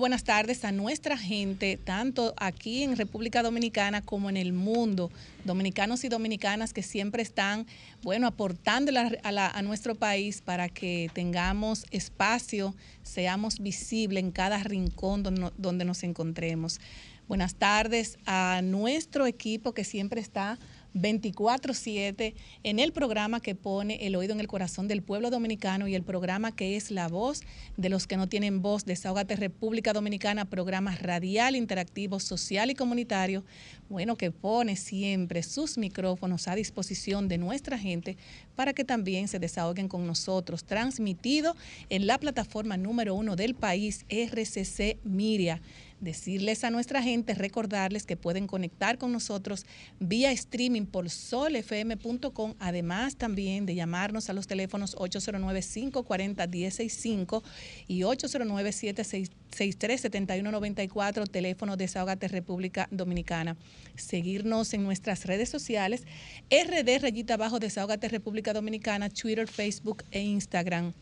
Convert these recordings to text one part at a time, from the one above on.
Buenas tardes a nuestra gente, tanto aquí en República Dominicana como en el mundo, dominicanos y dominicanas que siempre están, bueno, aportando a, nuestro país para que tengamos espacio, seamos visibles en cada rincón donde, donde nos encontremos. Buenas tardes a nuestro equipo que siempre está 24/7 en el programa que pone el oído en el corazón del pueblo dominicano y el programa que es la voz de los que no tienen voz, Desahogate República Dominicana, programa radial, interactivo, social y comunitario, bueno, que pone siempre sus micrófonos a disposición de nuestra gente para que también se desahoguen con nosotros, transmitido en la plataforma número uno del país, RCC Miria decirles a nuestra gente, recordarles que pueden conectar con nosotros vía streaming por solfm.com, además también de llamarnos a los teléfonos 809-540-165 y 809-763-7194, teléfono de Desahogate República Dominicana. Seguirnos en nuestras redes sociales, RD Rayita Abajo Desahogate República Dominicana, Twitter, Facebook e Instagram.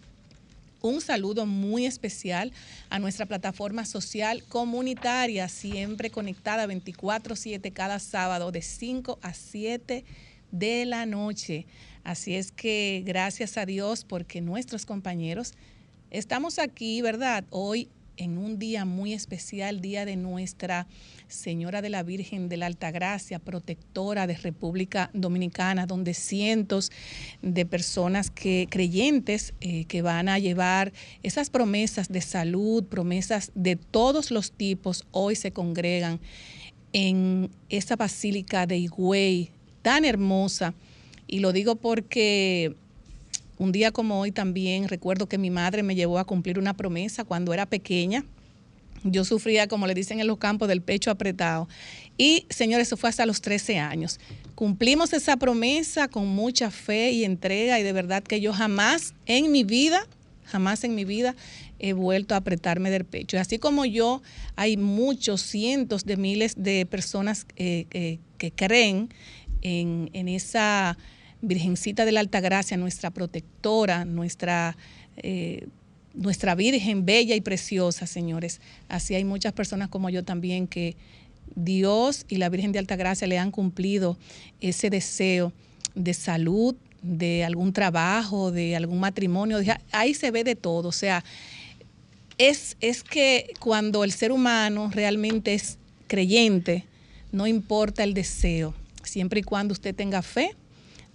Un saludo muy especial a nuestra plataforma social comunitaria, siempre conectada 24/7 cada sábado de 5 a 7 de la noche. Así es que gracias a Dios porque nuestros compañeros estamos aquí, ¿verdad? Hoy en un día muy especial, día de nuestra Señora de la Virgen de la Altagracia, protectora de República Dominicana, donde cientos de personas que creyentes eh, que van a llevar esas promesas de salud, promesas de todos los tipos, hoy se congregan en esa basílica de Higüey tan hermosa. Y lo digo porque un día como hoy también recuerdo que mi madre me llevó a cumplir una promesa cuando era pequeña yo sufría, como le dicen en los campos, del pecho apretado. Y, señores, eso fue hasta los 13 años. Cumplimos esa promesa con mucha fe y entrega y de verdad que yo jamás en mi vida, jamás en mi vida he vuelto a apretarme del pecho. Y así como yo, hay muchos, cientos de miles de personas eh, eh, que creen en, esa Virgencita de la Alta Gracia, nuestra protectora, nuestra... Eh, nuestra Virgen bella y preciosa, señores. Así hay muchas personas como yo también que Dios y la Virgen de Alta Gracia le han cumplido ese deseo de salud, de algún trabajo, de algún matrimonio. Ahí se ve de todo. O sea, es, es que cuando el ser humano realmente es creyente, no importa el deseo, siempre y cuando usted tenga fe,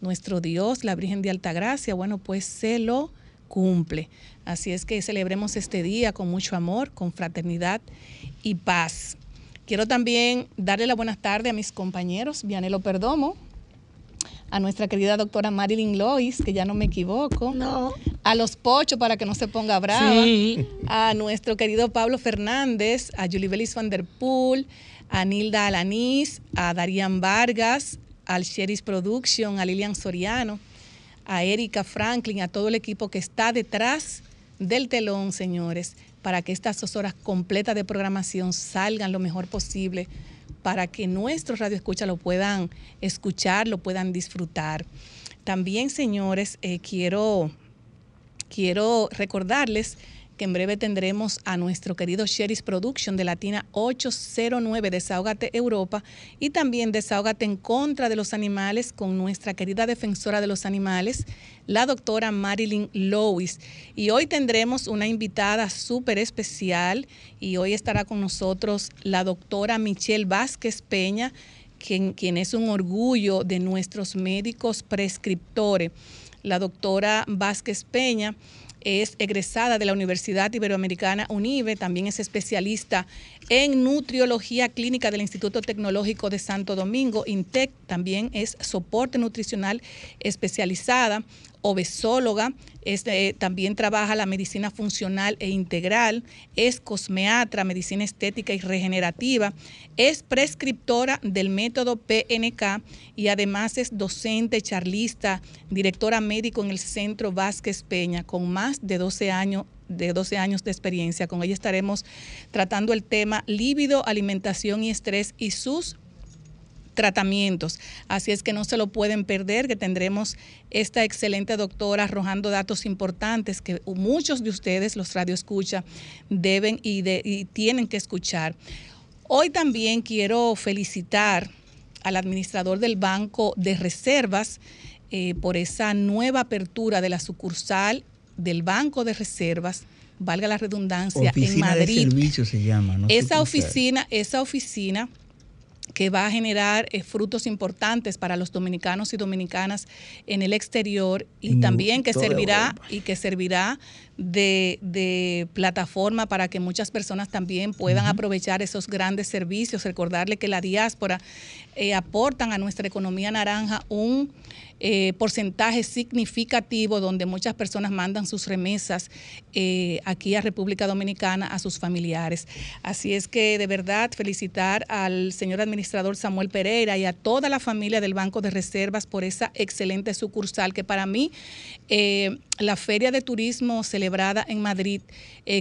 nuestro Dios, la Virgen de Alta Gracia, bueno, pues se lo cumple. Así es que celebremos este día con mucho amor, con fraternidad y paz. Quiero también darle la buenas tardes a mis compañeros, Vianelo Perdomo, a nuestra querida doctora Marilyn Lois, que ya no me equivoco, no. a los Pochos para que no se ponga brava, a nuestro querido Pablo Fernández, a Julie Belis van der Poel, a Nilda Alanís, a Darían Vargas, al Sheris Production, a Lilian Soriano a Erika Franklin, a todo el equipo que está detrás del telón, señores, para que estas dos horas completas de programación salgan lo mejor posible, para que nuestros radioescuchas lo puedan escuchar, lo puedan disfrutar. También, señores, eh, quiero, quiero recordarles que en breve tendremos a nuestro querido Sheris Production de Latina 809 Desahógate Europa y también Desahógate en contra de los animales con nuestra querida defensora de los animales, la doctora Marilyn Lewis. Y hoy tendremos una invitada súper especial y hoy estará con nosotros la doctora Michelle Vázquez Peña, quien, quien es un orgullo de nuestros médicos prescriptores. La doctora Vázquez Peña es egresada de la Universidad Iberoamericana UNIBE, también es especialista en nutriología clínica del Instituto Tecnológico de Santo Domingo, INTEC, también es soporte nutricional especializada, obesóloga, eh, también trabaja la medicina funcional e integral, es cosmeatra, medicina estética y regenerativa, es prescriptora del método PNK y además es docente, charlista, directora médico en el Centro Vázquez Peña, con más de 12 años de 12 años de experiencia. Con ella estaremos tratando el tema líbido, alimentación y estrés y sus tratamientos. Así es que no se lo pueden perder, que tendremos esta excelente doctora arrojando datos importantes que muchos de ustedes, los radioescucha, deben y, y tienen que escuchar. Hoy también quiero felicitar al administrador del Banco de Reservas eh, por esa nueva apertura de la sucursal del Banco de Reservas valga la redundancia, en Madrid. se llama, esa oficina, esa oficina que va a generar eh, frutos importantes para los dominicanos y dominicanas en el exterior y también que servirá y que servirá de, plataforma para que muchas personas también puedan aprovechar esos grandes servicios. Recordarle que la diáspora eh, aportan a nuestra economía naranja un eh, porcentaje significativo donde muchas personas mandan sus remesas eh, aquí a República Dominicana a sus familiares. Así es que de verdad felicitar al señor administrador Samuel Pereira y a toda la familia del Banco de Reservas por esa excelente sucursal que para mí la Feria de Turismo celebrada en Madrid,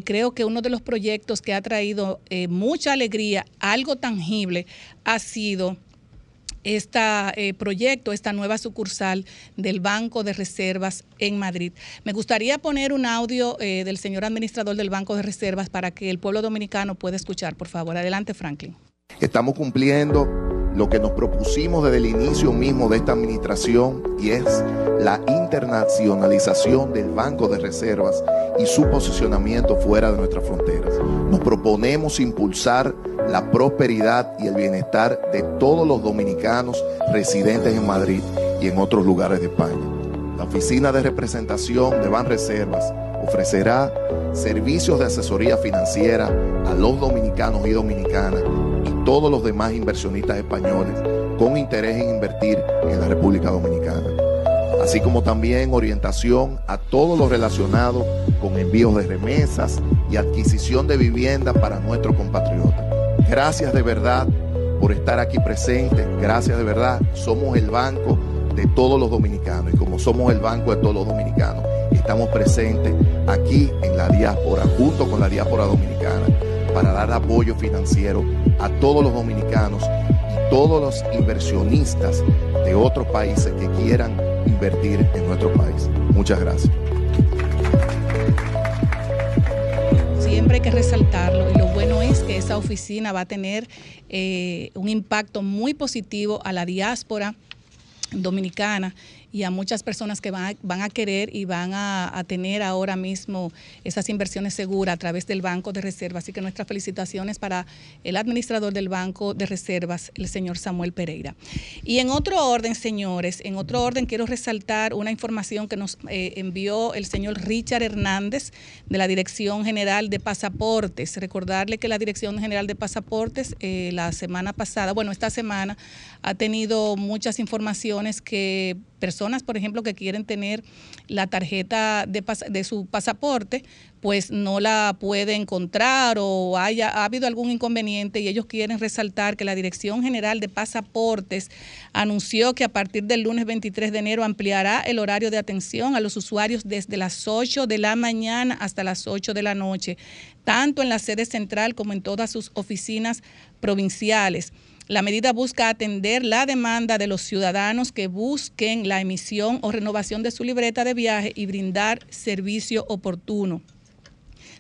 creo que uno de los proyectos que ha traído mucha alegría, algo tangible, ha sido este proyecto, esta nueva sucursal del Banco de Reservas en Madrid. Me gustaría poner un audio eh, del señor administrador del Banco de Reservas para que el pueblo dominicano pueda escuchar, por favor. Adelante, Franklin. Estamos cumpliendo lo que nos propusimos desde el inicio mismo de esta administración y es la internacionalización del Banco de Reservas y su posicionamiento fuera de nuestras fronteras. Nos proponemos impulsar la prosperidad y el bienestar de todos los dominicanos residentes en Madrid y en otros lugares de España. La Oficina de Representación de Banreservas ofrecerá servicios de asesoría financiera a los dominicanos y dominicanas todos los demás inversionistas españoles con interés en invertir en la República Dominicana, así como también orientación a todo lo relacionado con envíos de remesas y adquisición de vivienda para nuestros compatriotas. Gracias de verdad por estar aquí presentes, gracias de verdad, somos el banco de todos los dominicanos y como somos el banco de todos los dominicanos, estamos presentes aquí en la diáspora, junto con la diáspora dominicana, para dar apoyo financiero a todos los dominicanos y todos los inversionistas de otros países que quieran invertir en nuestro país. Muchas gracias. Siempre hay que resaltarlo y lo bueno es que esa oficina va a tener eh, un impacto muy positivo a la diáspora dominicana y a muchas personas que van a, van a querer y van a, tener ahora mismo esas inversiones seguras a través del Banco de Reservas. Así que nuestras felicitaciones para el administrador del Banco de Reservas, el señor Samuel Pereira. Y en otro orden, señores, en otro orden quiero resaltar una información que nos eh, envió el señor Richard Hernández de la Dirección General de Pasaportes. Recordarle que la Dirección General de Pasaportes eh, la semana pasada, bueno, esta semana ha tenido muchas informaciones que personas, por ejemplo, que quieren tener la tarjeta de, su pasaporte, pues no la puede encontrar o haya ha habido algún inconveniente y ellos quieren resaltar que la Dirección General de Pasaportes anunció que a partir del lunes 23 de enero ampliará el horario de atención a los usuarios desde las 8 de la mañana hasta las 8 de la noche, tanto en la sede central como en todas sus oficinas provinciales. La medida busca atender la demanda de los ciudadanos que busquen la emisión o renovación de su libreta de viaje y brindar servicio oportuno.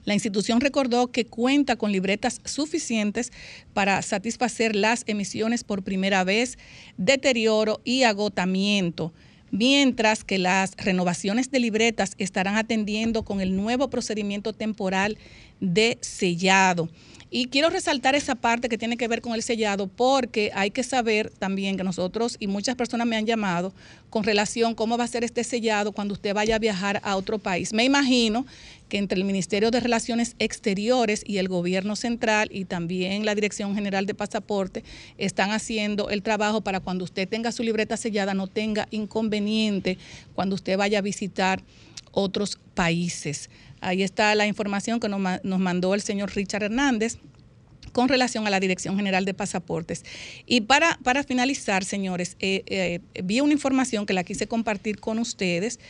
La institución recordó que cuenta con libretas suficientes para satisfacer las emisiones por primera vez, deterioro y agotamiento, mientras que las renovaciones de libretas estarán atendiendo con el nuevo procedimiento temporal de sellado. Y quiero resaltar esa parte que tiene que ver con el sellado porque hay que saber también que nosotros y muchas personas me han llamado con relación cómo va a ser este sellado cuando usted vaya a viajar a otro país. Me imagino que entre el Ministerio de Relaciones Exteriores y el Gobierno Central y también la Dirección General de Pasaporte están haciendo el trabajo para cuando usted tenga su libreta sellada no tenga inconveniente cuando usted vaya a visitar otros países. Ahí está la información que nos, mandó el señor Richard Hernández con relación a la Dirección General de Pasaportes. Y para, para finalizar, señores, eh, eh, vi una información que la quise compartir con ustedes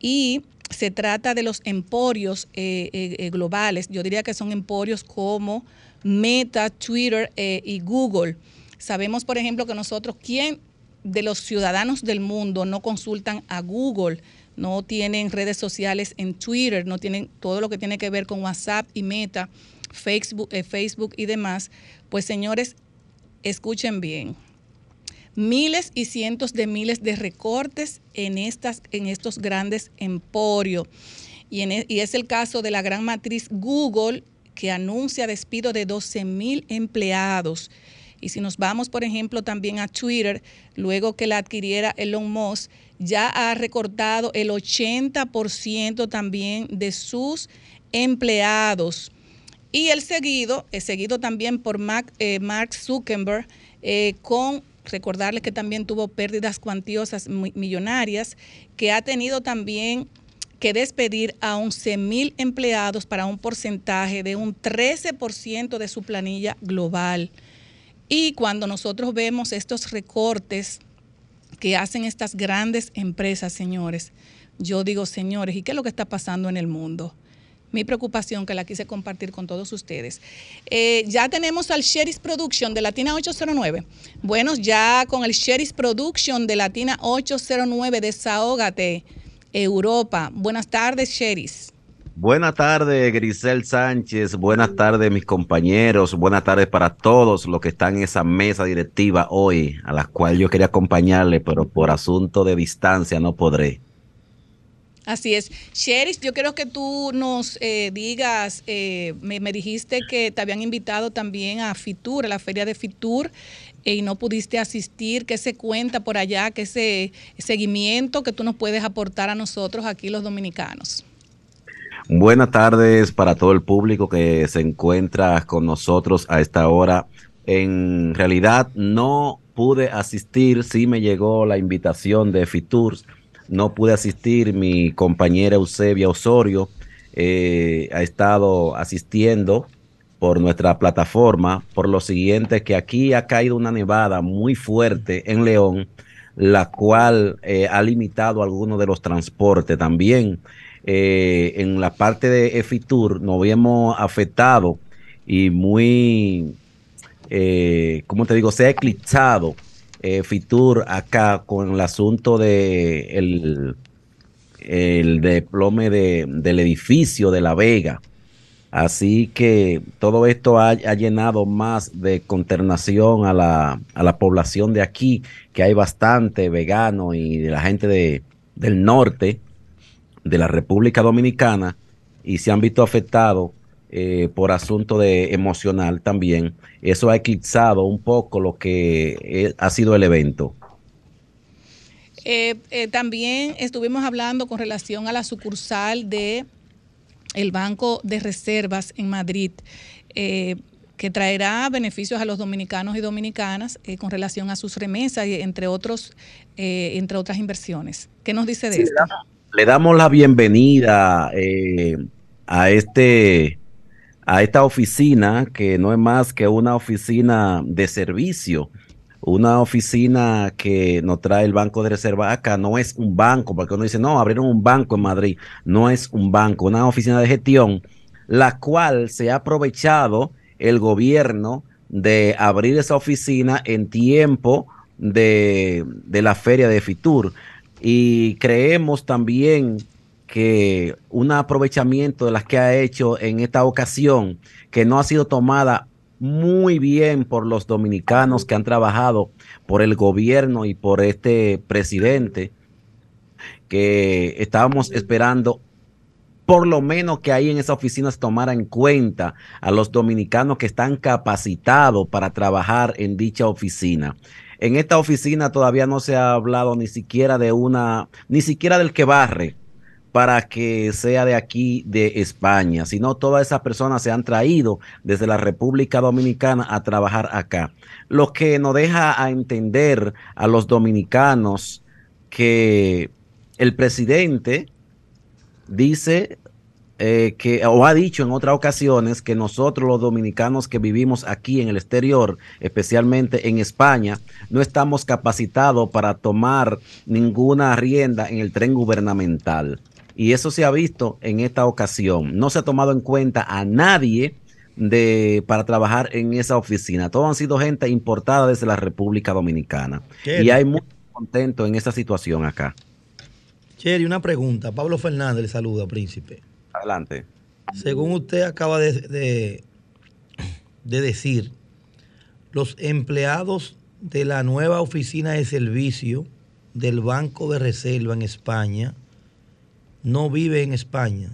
y se trata de los emporios globales. Yo diría que son emporios como Meta, Twitter y Google. Sabemos, por ejemplo, que nosotros, ¿quién de los ciudadanos del mundo no consultan a Google? no tienen redes sociales en Twitter, no tienen todo lo que tiene que ver con WhatsApp y Meta, Facebook, Facebook y demás, pues señores, escuchen bien miles y cientos de miles de recortes en, estas, en estos grandes emporios. Y, e, y, es el caso de la gran matriz Google que anuncia despido de 12 mil empleados. Y si nos vamos, por ejemplo, también a Twitter, luego que la adquiriera Elon Musk, ya ha recortado el 80% también de sus empleados. Y el seguido, es seguido también por eh, Mark Zuckerberg, eh, con recordarles que también tuvo pérdidas cuantiosas millonarias, que ha tenido también que despedir a 11 mil empleados para un porcentaje de un 13% de su planilla global. Y cuando nosotros vemos estos recortes que hacen estas grandes empresas, señores, yo digo, señores, ¿y qué es lo que está pasando en el mundo? Mi preocupación que la quise compartir con todos ustedes. Eh, ya tenemos al Sheris Production de Latina 809. Bueno, ya con el Sheris Production de Latina 809, desahógate, Europa. Buenas tardes, Sheris. Buenas tardes, Grisel Sánchez. Buenas tardes, mis compañeros. Buenas tardes para todos los que están en esa mesa directiva hoy, a la cual yo quería acompañarle, pero por asunto de distancia no podré. Así es. Sheris, yo quiero que tú nos eh, digas, eh, me, dijiste que te habían invitado también a Fitur, a la feria de Fitur, eh, y no pudiste asistir. ¿Qué se cuenta por allá? ¿Qué ese seguimiento que tú nos puedes aportar a nosotros aquí los dominicanos? Buenas tardes para todo el público que se encuentra con nosotros a esta hora. En realidad no pude asistir, sí me llegó la invitación de Fiturs no pude asistir, mi compañera Eusebia Osorio eh, ha estado asistiendo por nuestra plataforma, por lo siguiente que aquí ha caído una nevada muy fuerte en León, la cual eh, ha limitado algunos de los transportes. También eh, en la parte de Efitur nos habíamos afectado y muy, ¿cómo te digo? Se ha eclipsado eh, Fitur acá con el asunto de el, el desplome de, del edificio de La Vega. Así que todo esto ha, llenado más de consternación a la, a la, población de aquí, que hay bastante vegano y de la gente de, del norte de la República Dominicana y se han visto afectados eh, por asunto de emocional también. Eso ha eclipsado un poco lo que eh, ha sido el evento. Eh, también estuvimos hablando con relación a la sucursal de el Banco de Reservas en Madrid, que traerá beneficios a los dominicanos y dominicanas con relación a sus remesas y entre otros, entre otras inversiones. ¿Qué nos dice de esto? Le damos la bienvenida a este a esta oficina que no es más que una oficina de servicio, una oficina que nos trae el Banco de Reserva acá, no es un banco, porque uno dice, no, abrieron un banco en Madrid, no es un banco, una oficina de gestión, la cual se ha aprovechado el gobierno de abrir esa oficina en tiempo de, de la feria de Fitur. Y creemos también que un aprovechamiento de las que ha hecho en esta ocasión, que no ha sido tomada muy bien por los dominicanos que han trabajado por el gobierno y por este presidente, que estábamos esperando por lo menos que ahí en esa oficina se tomara en cuenta a los dominicanos que están capacitados para trabajar en dicha oficina. En esta oficina todavía no se ha hablado ni siquiera de una, ni siquiera del que barre, para que sea de aquí, de España, sino todas esas personas se han traído desde la República Dominicana a trabajar acá. Lo que nos deja a entender a los dominicanos que el presidente dice eh, que, o ha dicho en otras ocasiones, que nosotros los dominicanos que vivimos aquí en el exterior, especialmente en España, no estamos capacitados para tomar ninguna rienda en el tren gubernamental Y eso se ha visto en esta ocasión. No se ha tomado en cuenta a nadie de, para trabajar en esa oficina. Todos han sido gente importada desde la República Dominicana. Y hay muy contento en esa situación acá. Cherry, una pregunta. Pablo Fernández le saluda, príncipe. Adelante. Según usted acaba de, de, de decir, los empleados de la nueva oficina de servicio del Banco de Reserva en España no vive en España.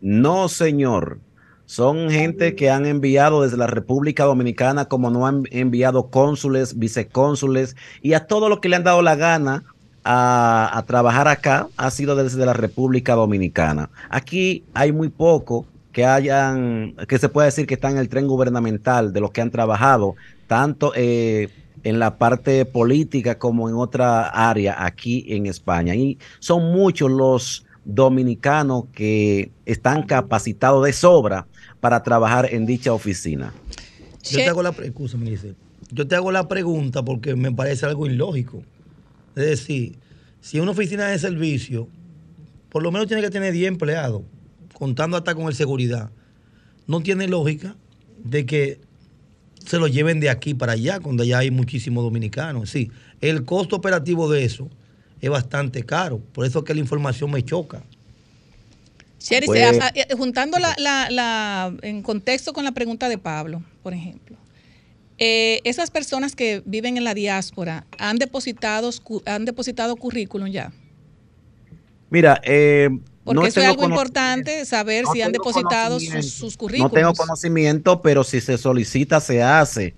No, señor. Son gente que han enviado desde la República Dominicana, como no han enviado cónsules, vicecónsules y a todo lo que le han dado la gana a, trabajar acá ha sido desde la República Dominicana. Aquí hay muy poco que hayan, que se puede decir que están en el tren gubernamental de los que han trabajado, tanto eh, en la parte política como en otra área aquí en España. Y son muchos los dominicanos que están capacitados de sobra para trabajar en dicha oficina. Yo te hago la, yo te hago la pregunta porque me parece algo ilógico. Es decir, si una oficina de servicio, por lo menos tiene que tener 10 empleados, contando hasta con el seguridad, no tiene lógica de que se lo lleven de aquí para allá, cuando allá hay muchísimos dominicanos. Sí, el costo operativo de eso es bastante caro. Por eso es que la información me choca. Sherry, pues, eh, juntando la, la, la, en contexto con la pregunta de Pablo, por ejemplo, eh, esas personas que viven en la diáspora han depositado, han depositado currículum ya. Mira, eh, porque no eso es algo importante, saber si han depositado sus, sus currículums. No tengo conocimiento, pero si se solicita, se hace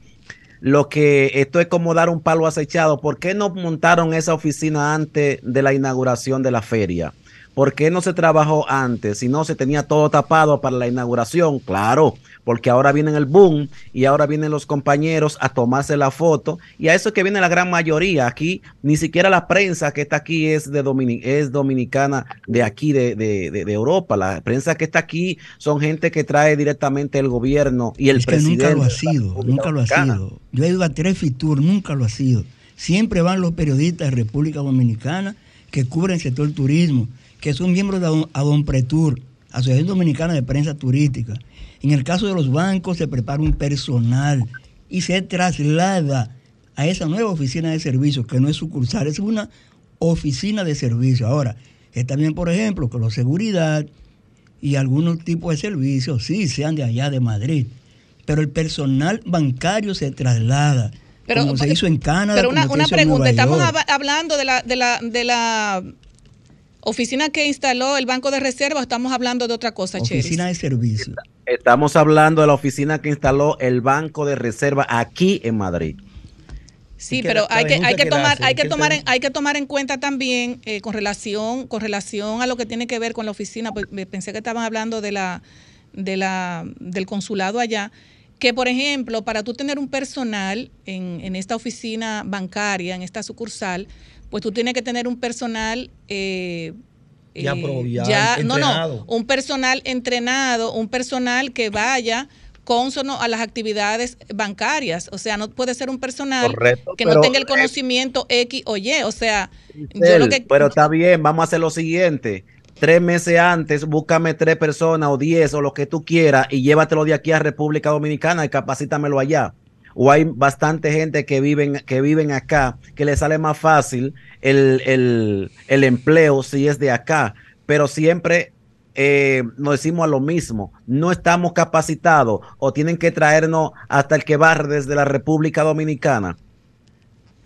lo que esto es como dar un palo acechado. ¿Por qué no montaron esa oficina antes de la inauguración de la feria? ¿Por qué no se trabajó antes? Si no, se tenía todo tapado para la inauguración. Claro, porque ahora viene el boom y ahora vienen los compañeros a tomarse la foto. Y a eso es que viene la gran mayoría. Aquí, ni siquiera la prensa que está aquí es, de es dominicana de aquí, de, de, de, Europa. La prensa que está aquí son gente que trae directamente el gobierno y el es presidente. nunca lo ha sido, nunca lo ha sido. Yo he ido a tres Fitur, nunca lo ha sido. Siempre van los periodistas de República Dominicana que cubren el sector turismo que son miembros de Adonpretur, Asociación Dominicana de Prensa Turística. En el caso de los bancos se prepara un personal y se traslada a esa nueva oficina de servicios, que no es sucursal, es una oficina de servicio. Ahora, está bien, por ejemplo, que la seguridad y algunos tipos de servicios sí sean de allá de Madrid, pero el personal bancario se traslada. Pero, como se hizo en Canadá. Pero una, una pregunta, estamos hablando de la, de la, de la Oficina que instaló el Banco de Reserva, estamos hablando de otra cosa, Oficina de servicio. Estamos hablando de la oficina que instaló el Banco de Reserva aquí en Madrid. Sí, pero hay que, hay que tomar, hay que tomar, en, hay que tomar en cuenta también eh, con relación, con relación a lo que tiene que ver con la oficina. Pues, pensé que estaban hablando de la, de la, del consulado allá. Que por ejemplo, para tú tener un personal en, en esta oficina bancaria, en esta sucursal, pues tú tienes que tener un personal eh, ya, eh, ya, no, no, un personal entrenado, un personal que vaya consono a las actividades bancarias. O sea, no puede ser un personal que no tenga el conocimiento X o Y. O sea, yo lo que... Pero está bien, vamos a hacer lo siguiente. Tres meses antes, búscame tres personas o diez o lo que tú quieras y llévatelo de aquí a República Dominicana y capacítamelo allá o hay bastante gente que viven, que viven acá, que le sale más fácil el, empleo si es de acá, pero siempre eh, nos decimos a lo mismo, no estamos capacitados o tienen que traernos hasta el que barre desde la República Dominicana.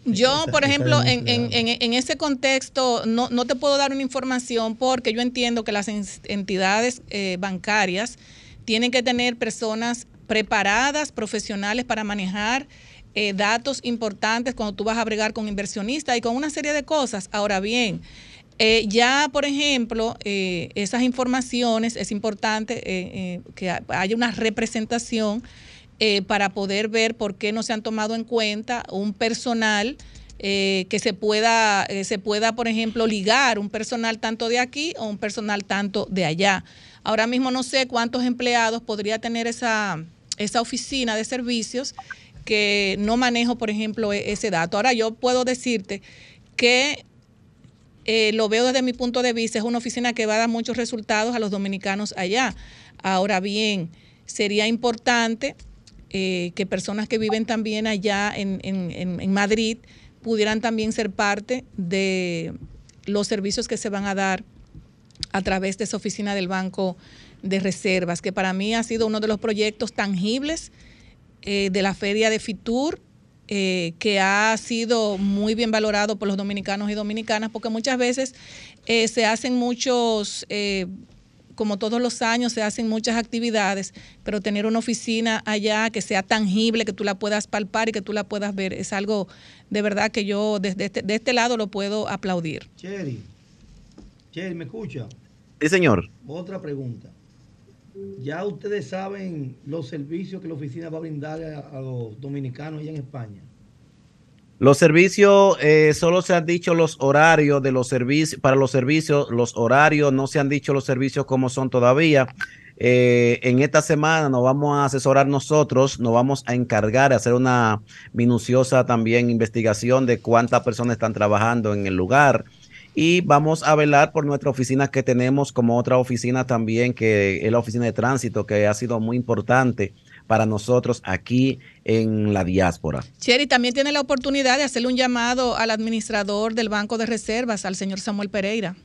Yo, por ejemplo, en, en, en, ese contexto no, no, te puedo dar una información porque yo entiendo que las entidades eh, bancarias tienen que tener personas preparadas, profesionales para manejar eh, datos importantes cuando tú vas a bregar con inversionistas y con una serie de cosas. Ahora bien, eh, ya, por ejemplo, eh, esas informaciones es importante que haya una representación para poder ver por qué no se han tomado en cuenta un personal que se pueda, se pueda, por ejemplo, ligar un personal tanto de aquí o un personal tanto de allá. Ahora mismo no sé cuántos empleados podría tener esa, esa oficina de servicios que no manejo, por ejemplo, e-, ese dato. Ahora yo puedo decirte que eh, lo veo desde mi punto de vista, es una oficina que va a dar muchos resultados a los dominicanos allá. Ahora bien, sería importante eh, que personas que viven también allá en, en Madrid pudieran también ser parte de los servicios que se van a dar a través de esa oficina del Banco de Reservas, que para mí ha sido uno de los proyectos tangibles eh, de la feria de Fitur, eh, que ha sido muy bien valorado por los dominicanos y dominicanas, porque muchas veces eh, se hacen muchos, como todos los años, se hacen muchas actividades, pero tener una oficina allá que sea tangible, que tú la puedas palpar y que tú la puedas ver, es algo de verdad que yo desde este, de este lado lo puedo aplaudir. Cherry, Cherry, ¿me escucha? Sí, señor. Otra pregunta. Ya ustedes saben los servicios que la oficina va a brindar a, los dominicanos allá en España. Los servicios, eh, solo se han dicho los horarios de los servicios, para los servicios, los horarios, no se han dicho los servicios como son todavía. Eh, en esta semana nos vamos a asesorar nosotros, nos vamos a encargar de hacer una minuciosa también investigación de cuántas personas están trabajando en el lugar y vamos a velar por nuestra oficina que tenemos como otra oficina también, que es la oficina de tránsito, que ha sido muy importante para nosotros aquí en la diáspora. Cherry también tiene la oportunidad de hacerle un llamado al administrador del Banco de Reservas, al señor Samuel Pereira.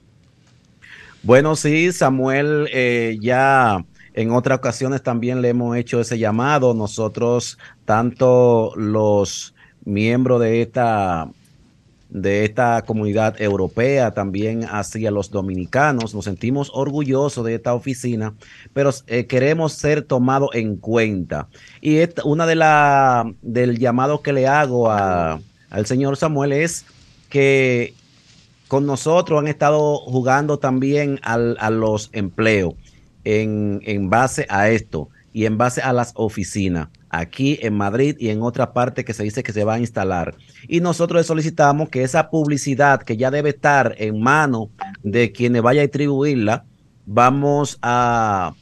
Bueno, sí, Samuel, eh, ya en otras ocasiones también le hemos hecho ese llamado. Nosotros, tanto los miembros de esta de esta comunidad europea, también hacia los dominicanos. Nos sentimos orgullosos de esta oficina, pero eh, queremos ser tomados en cuenta. Y una de las del llamado que le hago a, al señor Samuel es que con nosotros han estado jugando también al, a los empleos en, en base a esto y en base a las oficinas aquí en Madrid y en otra parte que se dice que se va a instalar. Y nosotros le solicitamos que esa publicidad que ya debe estar en mano de quienes vaya a distribuirla, vamos a,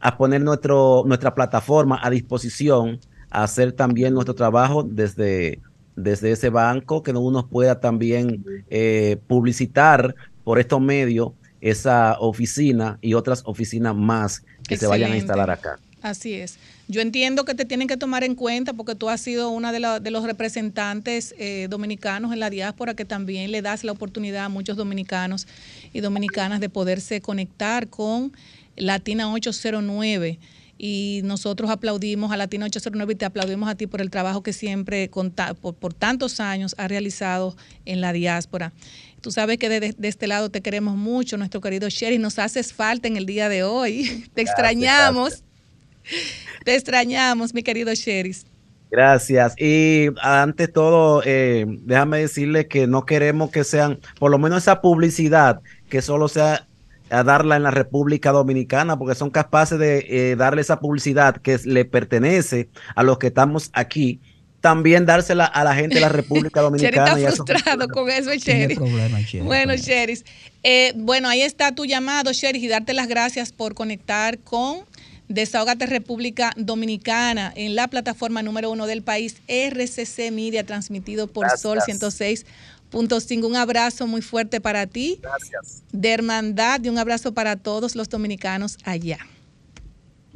a poner nuestro, nuestra plataforma a disposición, a hacer también nuestro trabajo desde, desde ese banco, que uno pueda también eh, publicitar por estos medios esa oficina y otras oficinas más que se vayan a instalar acá. Así es. Yo entiendo que te tienen que tomar en cuenta porque tú has sido uno de, de los representantes eh, dominicanos en la diáspora que también le das la oportunidad a muchos dominicanos y dominicanas de poderse conectar con Latina 809 y nosotros aplaudimos a Latina 809 y te aplaudimos a ti por el trabajo que siempre por, por, tantos años has realizado en la diáspora. Tú sabes que de, este lado te queremos mucho, nuestro querido Sherry, nos haces falta en el día de hoy, te extrañamos. Te extrañamos, mi querido Sheris. Gracias. Y ante todo, eh, déjame decirle que no queremos que sean, por lo menos esa publicidad, que solo sea a darla en la República Dominicana, porque son capaces de eh, darle esa publicidad que le pertenece a los que estamos aquí, también dársela a la gente de la República Dominicana. está frustrado con eso, Sheris. Bueno, Sheris. Eh, bueno, ahí está tu llamado, Sheris, y darte las gracias por conectar con Desahogate República Dominicana en la plataforma número uno del país, RCC Media, transmitido por Sol 106.5. Un abrazo muy fuerte para ti. Gracias. De hermandad y un abrazo para todos los dominicanos allá.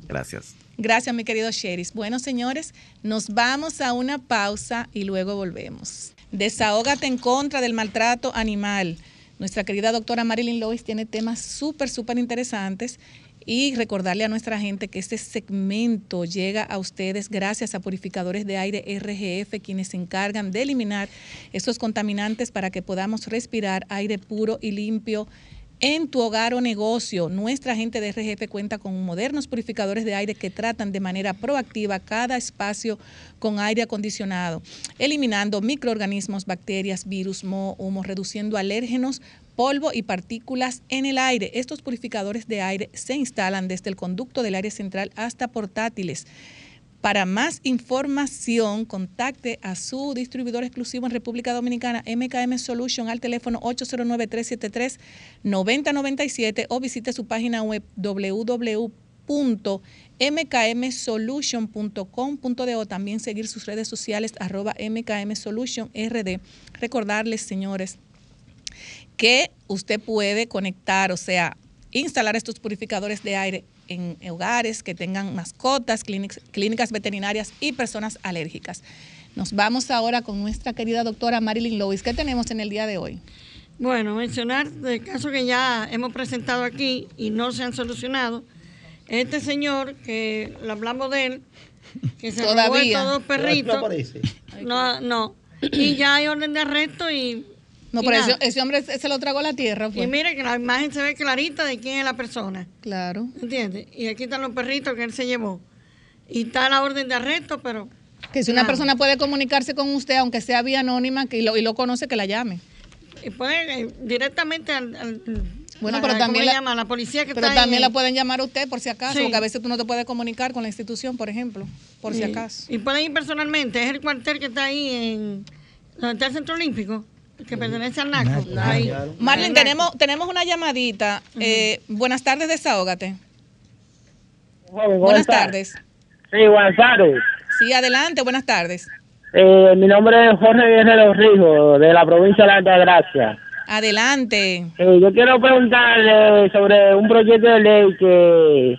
Gracias. Gracias, mi querido Sheris. Bueno, señores, nos vamos a una pausa y luego volvemos. Desahógate en contra del maltrato animal. Nuestra querida doctora Marilyn Lois tiene temas súper, súper interesantes y recordarle a nuestra gente que este segmento llega a ustedes gracias a purificadores de aire RGF, quienes se encargan de eliminar estos contaminantes para que podamos respirar aire puro y limpio en tu hogar o negocio, nuestra gente de RGF cuenta con modernos purificadores de aire que tratan de manera proactiva cada espacio con aire acondicionado, eliminando microorganismos, bacterias, virus, moho, humo, reduciendo alérgenos, polvo y partículas en el aire. Estos purificadores de aire se instalan desde el conducto del aire central hasta portátiles. Para más información, contacte a su distribuidor exclusivo en República Dominicana, MKM Solution, al teléfono 809-373-9097 o visite su página web www.mkmsolution.com.de también seguir sus redes sociales arroba mkmsolutionrd. Recordarles, señores, que usted puede conectar, o sea, instalar estos purificadores de aire en hogares que tengan mascotas, clínicas, clínicas veterinarias y personas alérgicas. Nos vamos ahora con nuestra querida doctora Marilyn Lois. ¿Qué tenemos en el día de hoy? Bueno, mencionar el caso que ya hemos presentado aquí y no se han solucionado. Este señor, que lo hablamos de él, que se robó estos dos perritos. No, no. Y ya hay orden de arresto y. No, pero ese, ese hombre se lo tragó a la tierra. Y mire que la imagen se ve clarita de quién es la persona. Claro. ¿Entiendes? Y aquí están los perritos que él se llevó. Y está la orden de arresto, pero. Que si una nada. persona puede comunicarse con usted, aunque sea vía anónima, que y lo, y lo conoce, que la llame. Y puede eh, directamente al. al- Bueno, la- pero ¿cómo también la- llama? La policía que Pero está también ahí. la pueden llamar a usted por si acaso, Sí. porque a veces tú no te puedes comunicar con la institución, por ejemplo, por si acaso. Y pueden ir personalmente. Es el cuartel que está ahí en. Donde está el Centro Olímpico, que pertenece al NACO. Marlene, tenemos, tenemos una llamadita. Eh, buenas tardes, desahógate. Buenas tardes. Sí, buenas tardes. Sí, adelante, buenas tardes. Eh, mi nombre es Jorge Guerrero Rijo, de la provincia de la Altagracia. Adelante. Eh, yo quiero preguntarle sobre un proyecto de ley que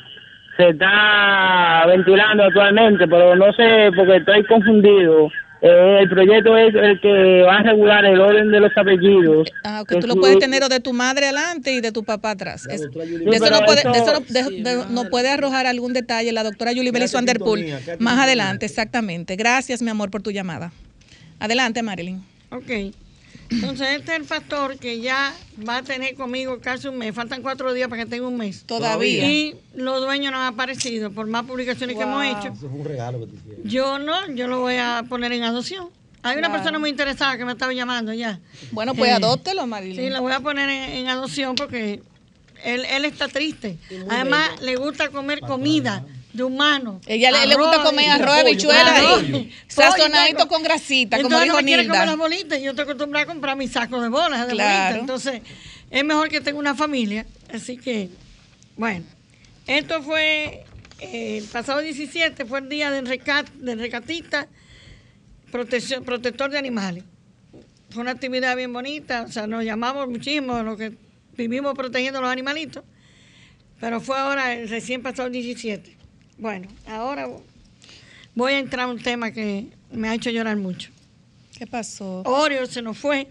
se está ventilando actualmente, pero no sé porque estoy confundido. Eh, el proyecto es el que va a regular el orden de los apellidos. Ah, ok, Que tú lo puedes tener o de tu madre adelante y de tu papá atrás. Es- de eso, no puede, eso- de eso no- de- de- no puede arrojar algún detalle la doctora Julie sintonía, quédate más adelante, exactamente. Gracias, mi amor, por tu llamada. Adelante, Marilyn. Ok. Entonces, este es el factor que ya va a tener conmigo casi un mes. Faltan cuatro días para que tenga un mes. Todavía. Y los dueños no han aparecido por más publicaciones que hemos hecho. Eso fue un regalo que te hicieron. Yo no, yo lo voy a poner en adopción. Hay una Claro. persona muy interesada que me estaba llamando ya. Bueno, pues Eh, adóptelo, Marilyn. Sí, lo voy a poner en, en adopción porque él, él está triste. Además, le gusta comer comida de humano. Ella le, le gusta comer arroz, pollo, habichuela arroz, y sazonadito con grasita, como dijo no quiere comer las Nilda. bolitas. Yo estoy acostumbrada a comprar mi saco de bolas de Claro. bolitas. Entonces, es mejor que tenga una familia. Así que, bueno, esto fue eh, el pasado 17, fue el día del, recat, del recatista protección, protector de animales. Fue una actividad bien bonita, o sea, nos llamamos muchísimo los que vivimos protegiendo los animalitos, pero fue ahora el recién pasado 17. Bueno, ahora voy a entrar a un tema que me ha hecho llorar mucho. ¿Qué pasó? Oreo se nos fue,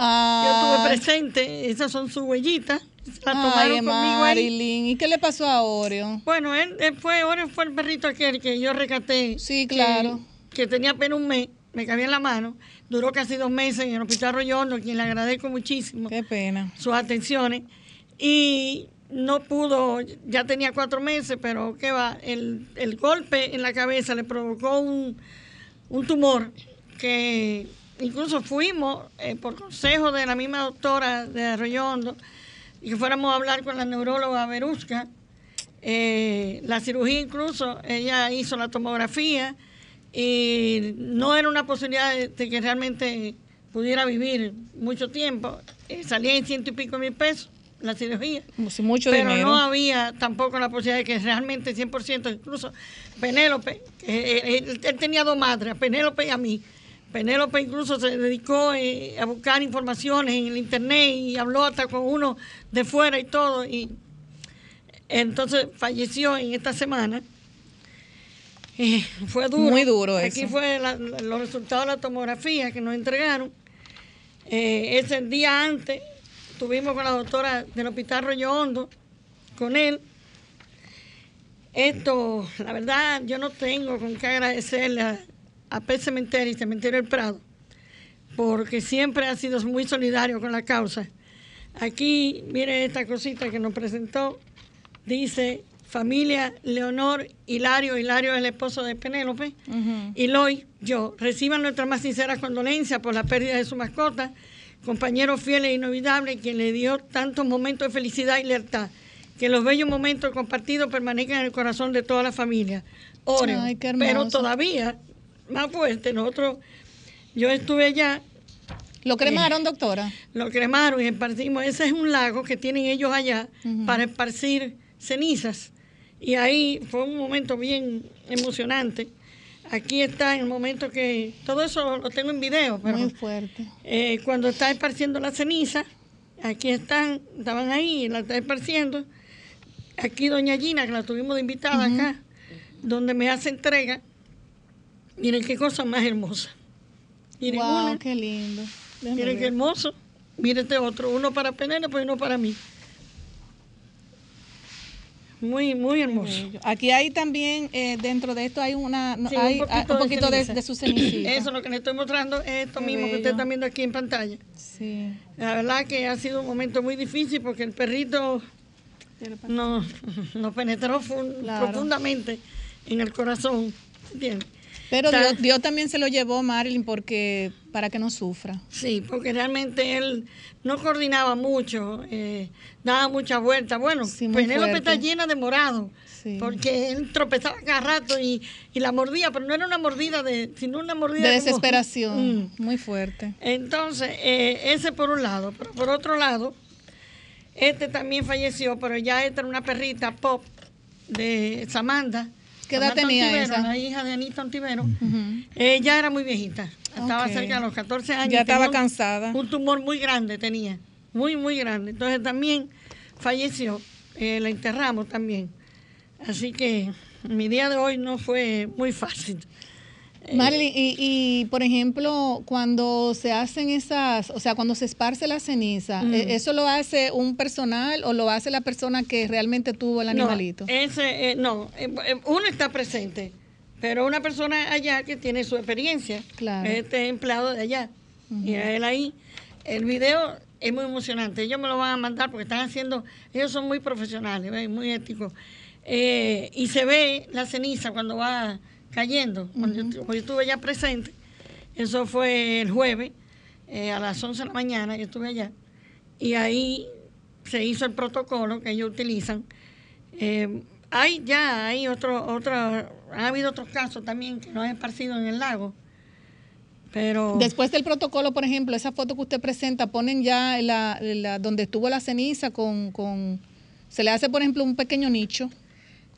Ah, yo estuve presente, esas son sus huellitas, la tomaron Ay, conmigo ahí. Marilyn. ¿Y qué le pasó a Oreo? Bueno, él, él fue, Oreo fue el perrito aquel que yo rescaté. Sí, claro. Que, tenía apenas un mes, me cabía en la mano. Duró casi dos meses en el Hospital Arroyo Hondo, a quien le agradezco muchísimo Qué pena. sus atenciones. Y no pudo, ya tenía cuatro meses, pero qué va, el, el golpe en la cabeza le provocó un, un tumor que incluso fuimos eh, por consejo de la misma doctora de Arroyo Hondo y que fuéramos a hablar con la neuróloga Berusca. Eh, la cirugía incluso, ella hizo la tomografía y no era una posibilidad de, que realmente pudiera vivir mucho tiempo. Eh, salía en ciento y pico mil pesos la cirugía. Sí, mucho pero dinero. no había tampoco la posibilidad de que realmente 100%, incluso Penélope, eh, él, él tenía dos madres, a Penélope y a mí. Penélope incluso se dedicó eh, a buscar informaciones en el internet y habló hasta con uno de fuera y todo. Y entonces falleció en esta semana. Eh, fue duro. Muy duro Aquí eso. fue la- la- los resultados de la tomografía que nos entregaron. Eh, ese día antes estuvimos con la doctora del Hospital Rollo Hondo, con él. Esto, la verdad, yo no tengo con qué agradecerle a, a Pet Cementerio y Cementerio del Prado, porque siempre ha sido muy solidario con la causa. Aquí, mire esta cosita que nos presentó, dice familia Leonor Hilario, Hilario es el esposo de Penélope, y Loy, yo, reciban nuestras más sinceras condolencias por la pérdida de su mascota, compañero fiel e inolvidable, quien le dio tantos momentos de felicidad y lealtad. Que los bellos momentos compartidos permanezcan en el corazón de toda la familia. Oreo. Ay, qué hermoso. Pero todavía, más fuerte, nosotros, yo estuve allá, ¿Lo cremaron, doctora? lo cremaron y esparcimos. Ese es un lago que tienen ellos allá para esparcir cenizas. Y ahí fue un momento bien emocionante. Aquí está en el momento que todo eso lo tengo en video, pero Muy fuerte. eh, cuando está esparciendo la ceniza, aquí están, estaban ahí, la está esparciendo. Aquí doña Gina, que la tuvimos de invitada acá, donde me hace entrega. Miren qué cosa más hermosa. Miren wow, una, qué lindo. Déjame miren ver. qué hermoso. Miren este otro, uno para Penélope y uno para mí. Muy, muy hermoso. Aquí hay también, eh, dentro de esto hay una, Sí, hay, ah, un poquito, de, ceniza. de su cenicita. Eso lo que le estoy mostrando es esto Qué mismo que bello. ustedes están viendo aquí en pantalla. Sí. La verdad que ha sido un momento muy difícil porque el perrito nos, nos penetró Claro. profundamente en el corazón. ¿entiendes? Pero Dios, Dios también se lo llevó, Marilyn, porque para que no sufra. Sí, porque realmente él no coordinaba mucho, eh, daba muchas vueltas. Bueno, Sí, Penélope está llena de morado, Sí. porque él tropezaba cada rato y, y la mordía, pero no era una mordida de, sino una mordida De como- desesperación, Mm. muy fuerte. Entonces, eh, ese por un lado, pero por otro lado, este también falleció, pero ya esta era una perrita pop de Samantha. ¿Qué edad tenía esa? La hija de Anita Ontivero. Ujú. Ella era muy viejita, estaba cerca de los 14 años. Ya estaba cansada. Un tumor muy grande tenía, muy, muy grande. Entonces también falleció, eh, la enterramos también. Así que mi día de hoy no fue muy fácil. Marilyn, y, y, por ejemplo, cuando se hacen esas, o sea, cuando se esparce la ceniza, Mm. ¿e- ¿eso lo hace un personal o lo hace la persona que realmente tuvo el animalito? No, ese, eh, no, eh, eh, uno está presente, pero una persona allá que tiene su experiencia, Claro. este empleado de allá, y a él ahí, el video es muy emocionante, ellos me lo van a mandar porque están haciendo, ellos son muy profesionales, ¿ves? muy éticos, Eh, y se ve la ceniza cuando va cayendo, cuando yo, estu- yo estuve allá presente, eso fue el jueves, eh, a las 11 de la mañana, yo estuve allá, y ahí se hizo el protocolo que ellos utilizan. Eh, hay ya, hay otro, otro, ha habido otros casos también que no han esparcido en el lago, pero Después del protocolo, por ejemplo, esa foto que usted presenta, ponen ya la, la- donde estuvo la ceniza con, con, se le hace, por ejemplo, un pequeño nicho,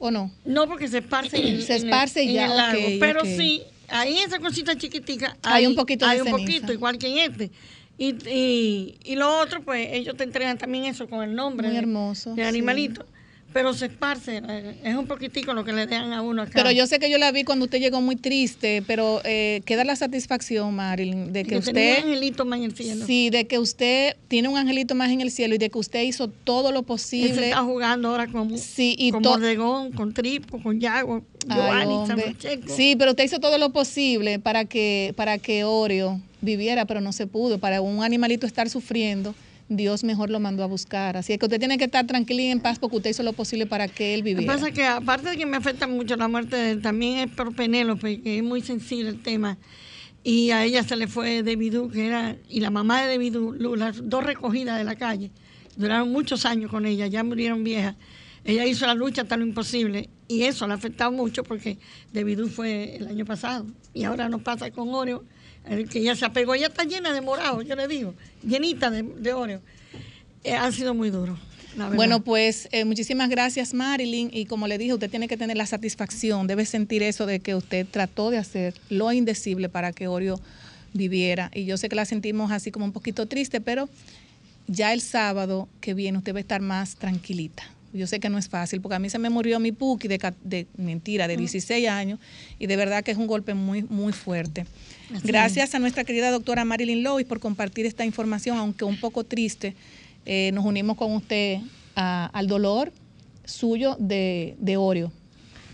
¿o no? no porque se esparce en Se en el- esparce en ya, el lago, pero ok. sí, ahí esa cosita chiquitica, Hay un poquito de hay un ceniza. poquito, igual que en este. Y, y, y lo otro, pues ellos te entregan también eso con el nombre Muy de- hermoso, sí. animalito, pero se esparce, eh, es un poquitico lo que le dan a uno acá. Pero yo sé que yo la vi cuando usted llegó muy triste, pero eh, queda la satisfacción, Marilyn, de que que tenía un usted... angelito más en el cielo. Sí, de que usted tiene un angelito más en el cielo y de que usted hizo todo lo Él posible. está jugando ahora con, Sí, y con Mordegón, con Tripo, con Yago, Giovanni. Sí, pero usted hizo todo lo posible para que, para que Oreo viviera, pero no se pudo. Para un animalito estar sufriendo, Dios mejor lo mandó a buscar. Así es que usted tiene que estar tranquilo y en paz porque usted hizo lo posible para que él Lo que viviera. pasa es que aparte de que me afecta mucho la muerte de él, también es por Penélope, que es muy sensible el tema. Y a ella se le fue Davidú, que era, y la mamá de Davidú, las dos recogidas de la calle. Duraron muchos años con ella, ya murieron viejas. Ella hizo la lucha hasta lo imposible y eso le ha afectado mucho porque Davidú fue el año pasado y ahora nos pasa con Oreo, el que ella se apegó, ella está llena de morado, yo le digo, llenita de, Oreo. Eh, ha sido muy duro. Bueno, pues eh, muchísimas gracias Marilyn y como le dije, usted tiene que tener la satisfacción, debe sentir eso de que usted trató de hacer lo indecible para que Oreo viviera y yo sé que la sentimos así como un poquito triste, pero ya el sábado que viene usted va a estar más tranquilita. Yo sé que no es fácil, porque a mí se me murió mi Puki de, de mentira, de 16 años, y de verdad que es un golpe muy, muy fuerte. Así Gracias a nuestra querida doctora Marilyn Lois por compartir esta información, aunque un poco triste. Eh, nos unimos con usted a- al dolor suyo de, de Oreo.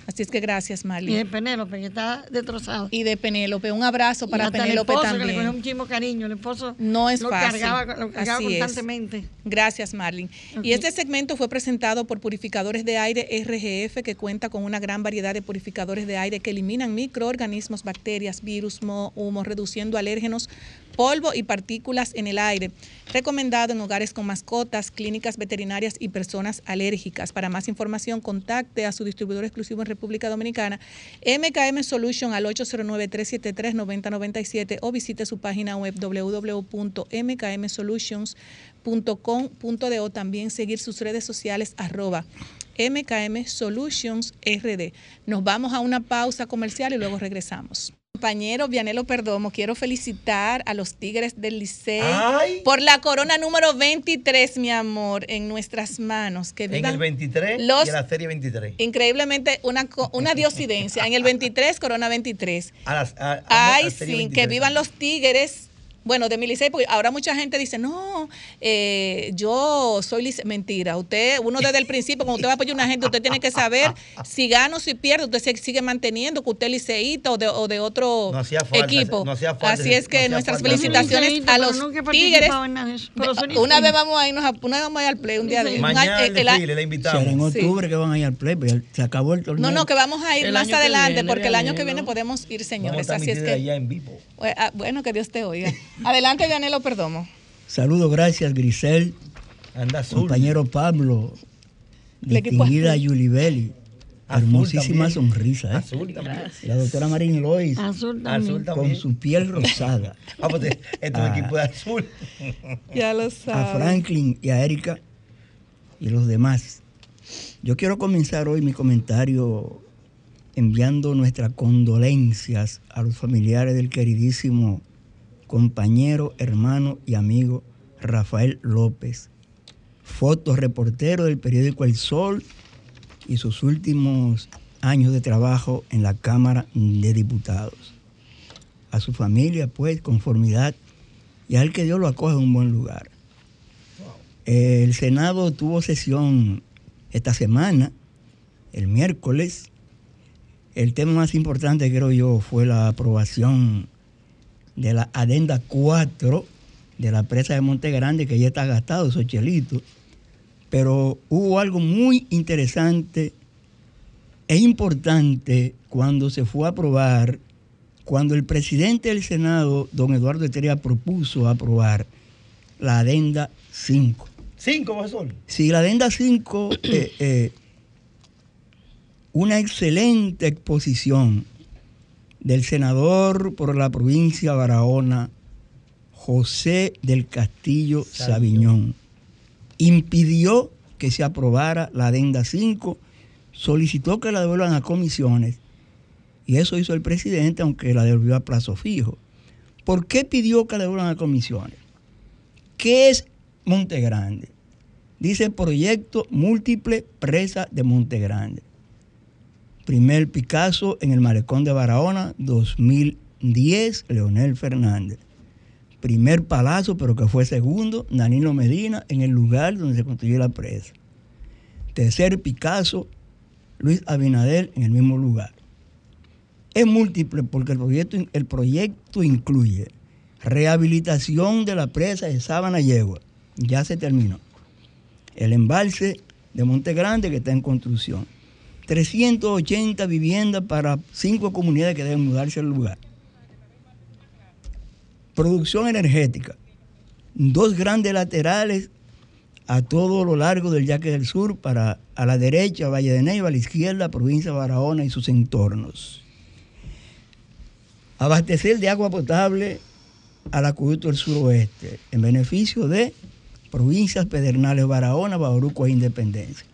Así es que gracias, Y de. Penélope, que está destrozado. Y de Penélope, un abrazo para y hasta Penélope el esposo, que le cogió un chimo cariño. El esposo No es lo fácil. cargaba, lo cargaba Así es. constantemente. Gracias, Marlin. Y este segmento fue presentado por Purificadores de Aire RGF, que cuenta con una gran variedad de purificadores de aire que eliminan microorganismos, bacterias, virus, humo, reduciendo alérgenos, polvo y partículas en el aire. Recomendado en hogares con mascotas, clínicas veterinarias y personas alérgicas. Para más información, contacte a su distribuidor exclusivo en República Dominicana, MKM Solution al 809-373-9097 o visite su página web www.mkmsolutions.com.do. También seguir sus redes sociales arroba MKM Solutions RD. Nos vamos a una pausa comercial y luego regresamos. Compañero Vianelo Perdomo, quiero felicitar a los Tigres del Liceo Ay. por la corona número 23, mi amor, en nuestras manos. Que En el 23 los- y en la serie 23. Increíblemente, una, una diosidencia. En el 23, corona 23. A las, a- a- Ay, sí, que 23. vivan los tigres. Bueno, de mi liceo, porque ahora mucha gente dice, no, eh, yo soy lice-". Mentira, usted, uno desde el principio, cuando usted va a apoyar a una gente, usted tiene que saber si gana o si pierde, usted se sigue manteniendo que usted es liceísta o de, o de otro No hacía falta equipo. no hacía falta Así es que no nuestras falta felicitaciones a los tigres. eso, Una vez vamos a irnos a, una vez vamos a ir al play un día de Mañana el el le invitamos. En Sí. octubre que van a ir al play, pues se acabó el torneo. No, no, que vamos a ir El más adelante, viene, porque el año que viene podemos ir, señores. Así es que, allá en vivo. Ah, bueno, que Dios te oiga. Adelante, Vianelo Perdomo. Saludos, gracias, Grisel, Anda azul. compañero Pablo, distinguida. Yulibeli, Azul hermosísima también. sonrisa, ¿eh? Azul también. La doctora Marín Lois, Azul Azul también. con su piel rosada. Ah, pues este equipo de azul. Ya lo a sabes. Franklin y a Erika y los demás. Yo quiero comenzar hoy mi comentario enviando nuestras condolencias a los familiares del queridísimo compañero, hermano y amigo Rafael López, fotoreportero del periódico El Sol y sus últimos años de trabajo en la Cámara de Diputados. A su familia, pues, conformidad y al que Dios lo acoge en un buen lugar. El Senado tuvo sesión esta semana, el miércoles. El tema más importante, creo yo, fue la aprobación de la adenda 4 de la presa de Monte Grande, que ya está gastado, esos chelitos. Pero hubo algo muy interesante e importante cuando se fue a aprobar, cuando el presidente del Senado, don Eduardo Estrella, propuso aprobar la adenda 5. Cinco, profesor. Si la adenda 5, eh, eh, una excelente exposición del senador por la provincia de Barahona, José del Castillo Sabiñón, impidió que se aprobara la adenda 5, solicitó que la devuelvan a comisiones y eso hizo el presidente, aunque la devolvió a plazo fijo. ¿Por qué pidió que la devuelvan a comisiones? ¿Qué es Monte Grande? Dice proyecto múltiple presa de Monte Grande. Primer Picasso en el malecón de Barahona, 2010, Leonel Fernández. Primer palazo, pero que fue segundo, Danilo Medina, en el lugar donde se construyó la presa. Tercer Picasso, Luis Abinader, en el mismo lugar. Es múltiple porque el proyecto, el proyecto incluye rehabilitación de la presa de Sábana Yegua, ya se terminó. El embalse de Monte Grande que está en construcción. 380 viviendas para cinco comunidades que deben mudarse al lugar. Producción energética. Dos grandes laterales a todo lo largo del Yaque del Sur, para a la derecha Valle de Neiva, a la izquierda provincia de Barahona y sus entornos. Abastecer de agua potable al acueducto del suroeste, en beneficio de provincias pedernales Barahona, Bauruco e Independencia.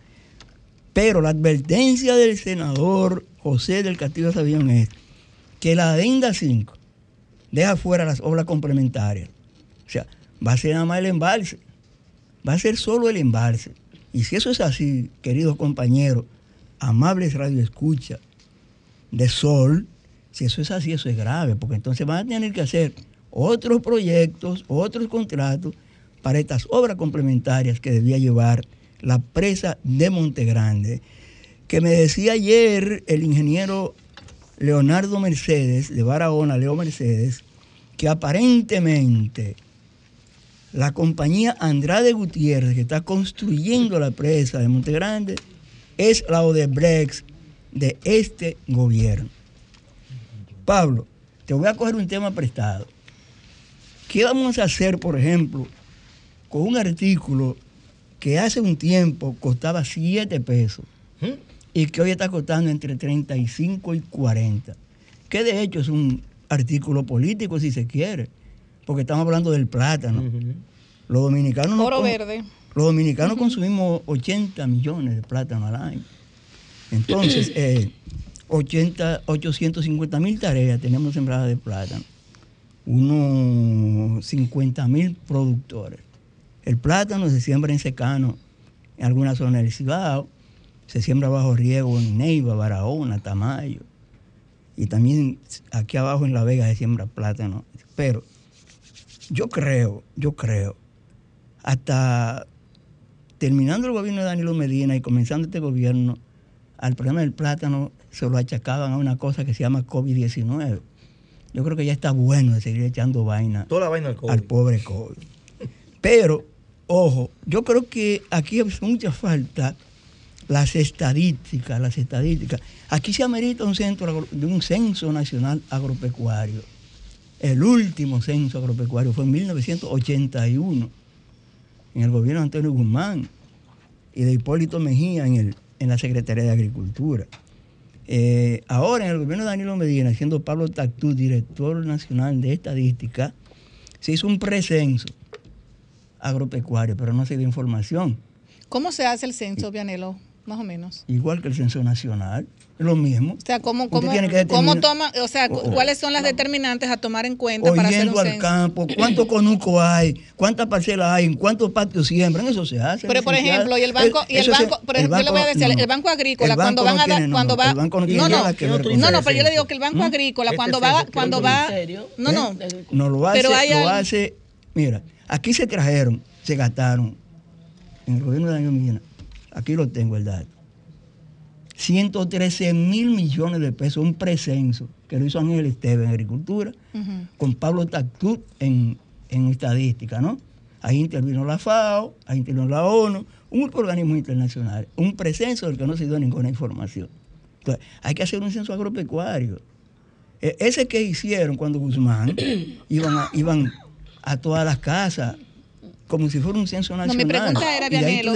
Pero la advertencia del senador José del Castillo Sabión es que la adenda 5 deja fuera las obras complementarias. O sea, va a ser nada más el embalse. Va a ser solo el embalse. Y si eso es así, queridos compañeros, amables radioescuchas de Sol, si eso es así, eso es grave, porque entonces van a tener que hacer otros proyectos, otros contratos para estas obras complementarias que debía llevar la presa de Monte Grande, que me decía ayer el ingeniero Leonardo Mercedes, de Barahona, Leo Mercedes, que aparentemente la compañía Andrade Gutiérrez, que está construyendo la presa de Monte Grande, es la Odebrecht de este gobierno. Pablo, te voy a coger un tema prestado. ¿Qué vamos a hacer, por ejemplo, con un artículo que hace un tiempo costaba 7 pesos y que hoy está costando entre 35 y 40? Que de hecho es un artículo político, si se quiere, porque estamos hablando del plátano. Los dominicanos Oro verde. Los dominicanos consumimos 80 millones de plátanos al año. Entonces, eh, 80, 850 mil tareas tenemos sembradas de plátano. Unos 50 mil productores. El plátano se siembra en secano en algunas zonas del Cibao, se siembra bajo riego en Neiva, Barahona, Tamayo. Y también aquí abajo en La Vega se siembra plátano. Pero yo creo, yo creo, hasta terminando el gobierno de Danilo Medina y comenzando este gobierno, al problema del plátano se lo achacaban a una cosa que se llama COVID-19. Yo creo que ya está bueno de seguir echando vaina, Toda la vaina COVID. al pobre COVID. Pero, ojo, yo creo que aquí hace mucha falta las estadísticas, las estadísticas. Aquí se amerita un censo nacional agropecuario. El último censo agropecuario fue en 1981, en el gobierno de Antonio Guzmán y de Hipólito Mejía en, el, en la Secretaría de Agricultura. Eh, ahora, en el gobierno de Danilo Medina, siendo Pablo Tactú director nacional de estadística, se hizo un precenso agropecuario, pero no se dio información. ¿Cómo se hace el censo, Vianelo? Más o menos. Igual que el censo nacional, es lo mismo. O sea, ¿cómo, cómo, tiene que cómo toma, o sea, cu- Oh, oh. cuáles son las determinantes a tomar en cuenta para hacer un Oyendo al censo? campo, cuántos conucos hay, cuántas parcelas hay, en cuántos patios siembran, eso se hace. Pero por ejemplo, y el banco, y el se- banco, por ejemplo, yo le voy a decir, no, el banco agrícola El cuando van a dar, cuando no, va, el banco no tiene no, no, nada que ver con no, no, ese pero yo le digo que el banco ¿Mm? agrícola Este cuando va, cuando va, no, no, No lo hace, Pero hay lo hace. Mira, aquí se trajeron, se gastaron en el gobierno de Daniel Medina. Aquí lo tengo el dato. 113 mil millones de pesos, un precenso que lo hizo Ángel Esteban en Agricultura, con Pablo Tactut en, en estadística, ¿no? Ahí intervino la FAO, ahí intervino la ONU, un grupo de organismos internacionales, un precenso del que no se dio ninguna información. Entonces, hay que hacer un censo agropecuario. E- ese que hicieron cuando Guzmán iban a, iban a todas las casas, como si fuera un censo No, nacional. mi pregunta era, Vianelo,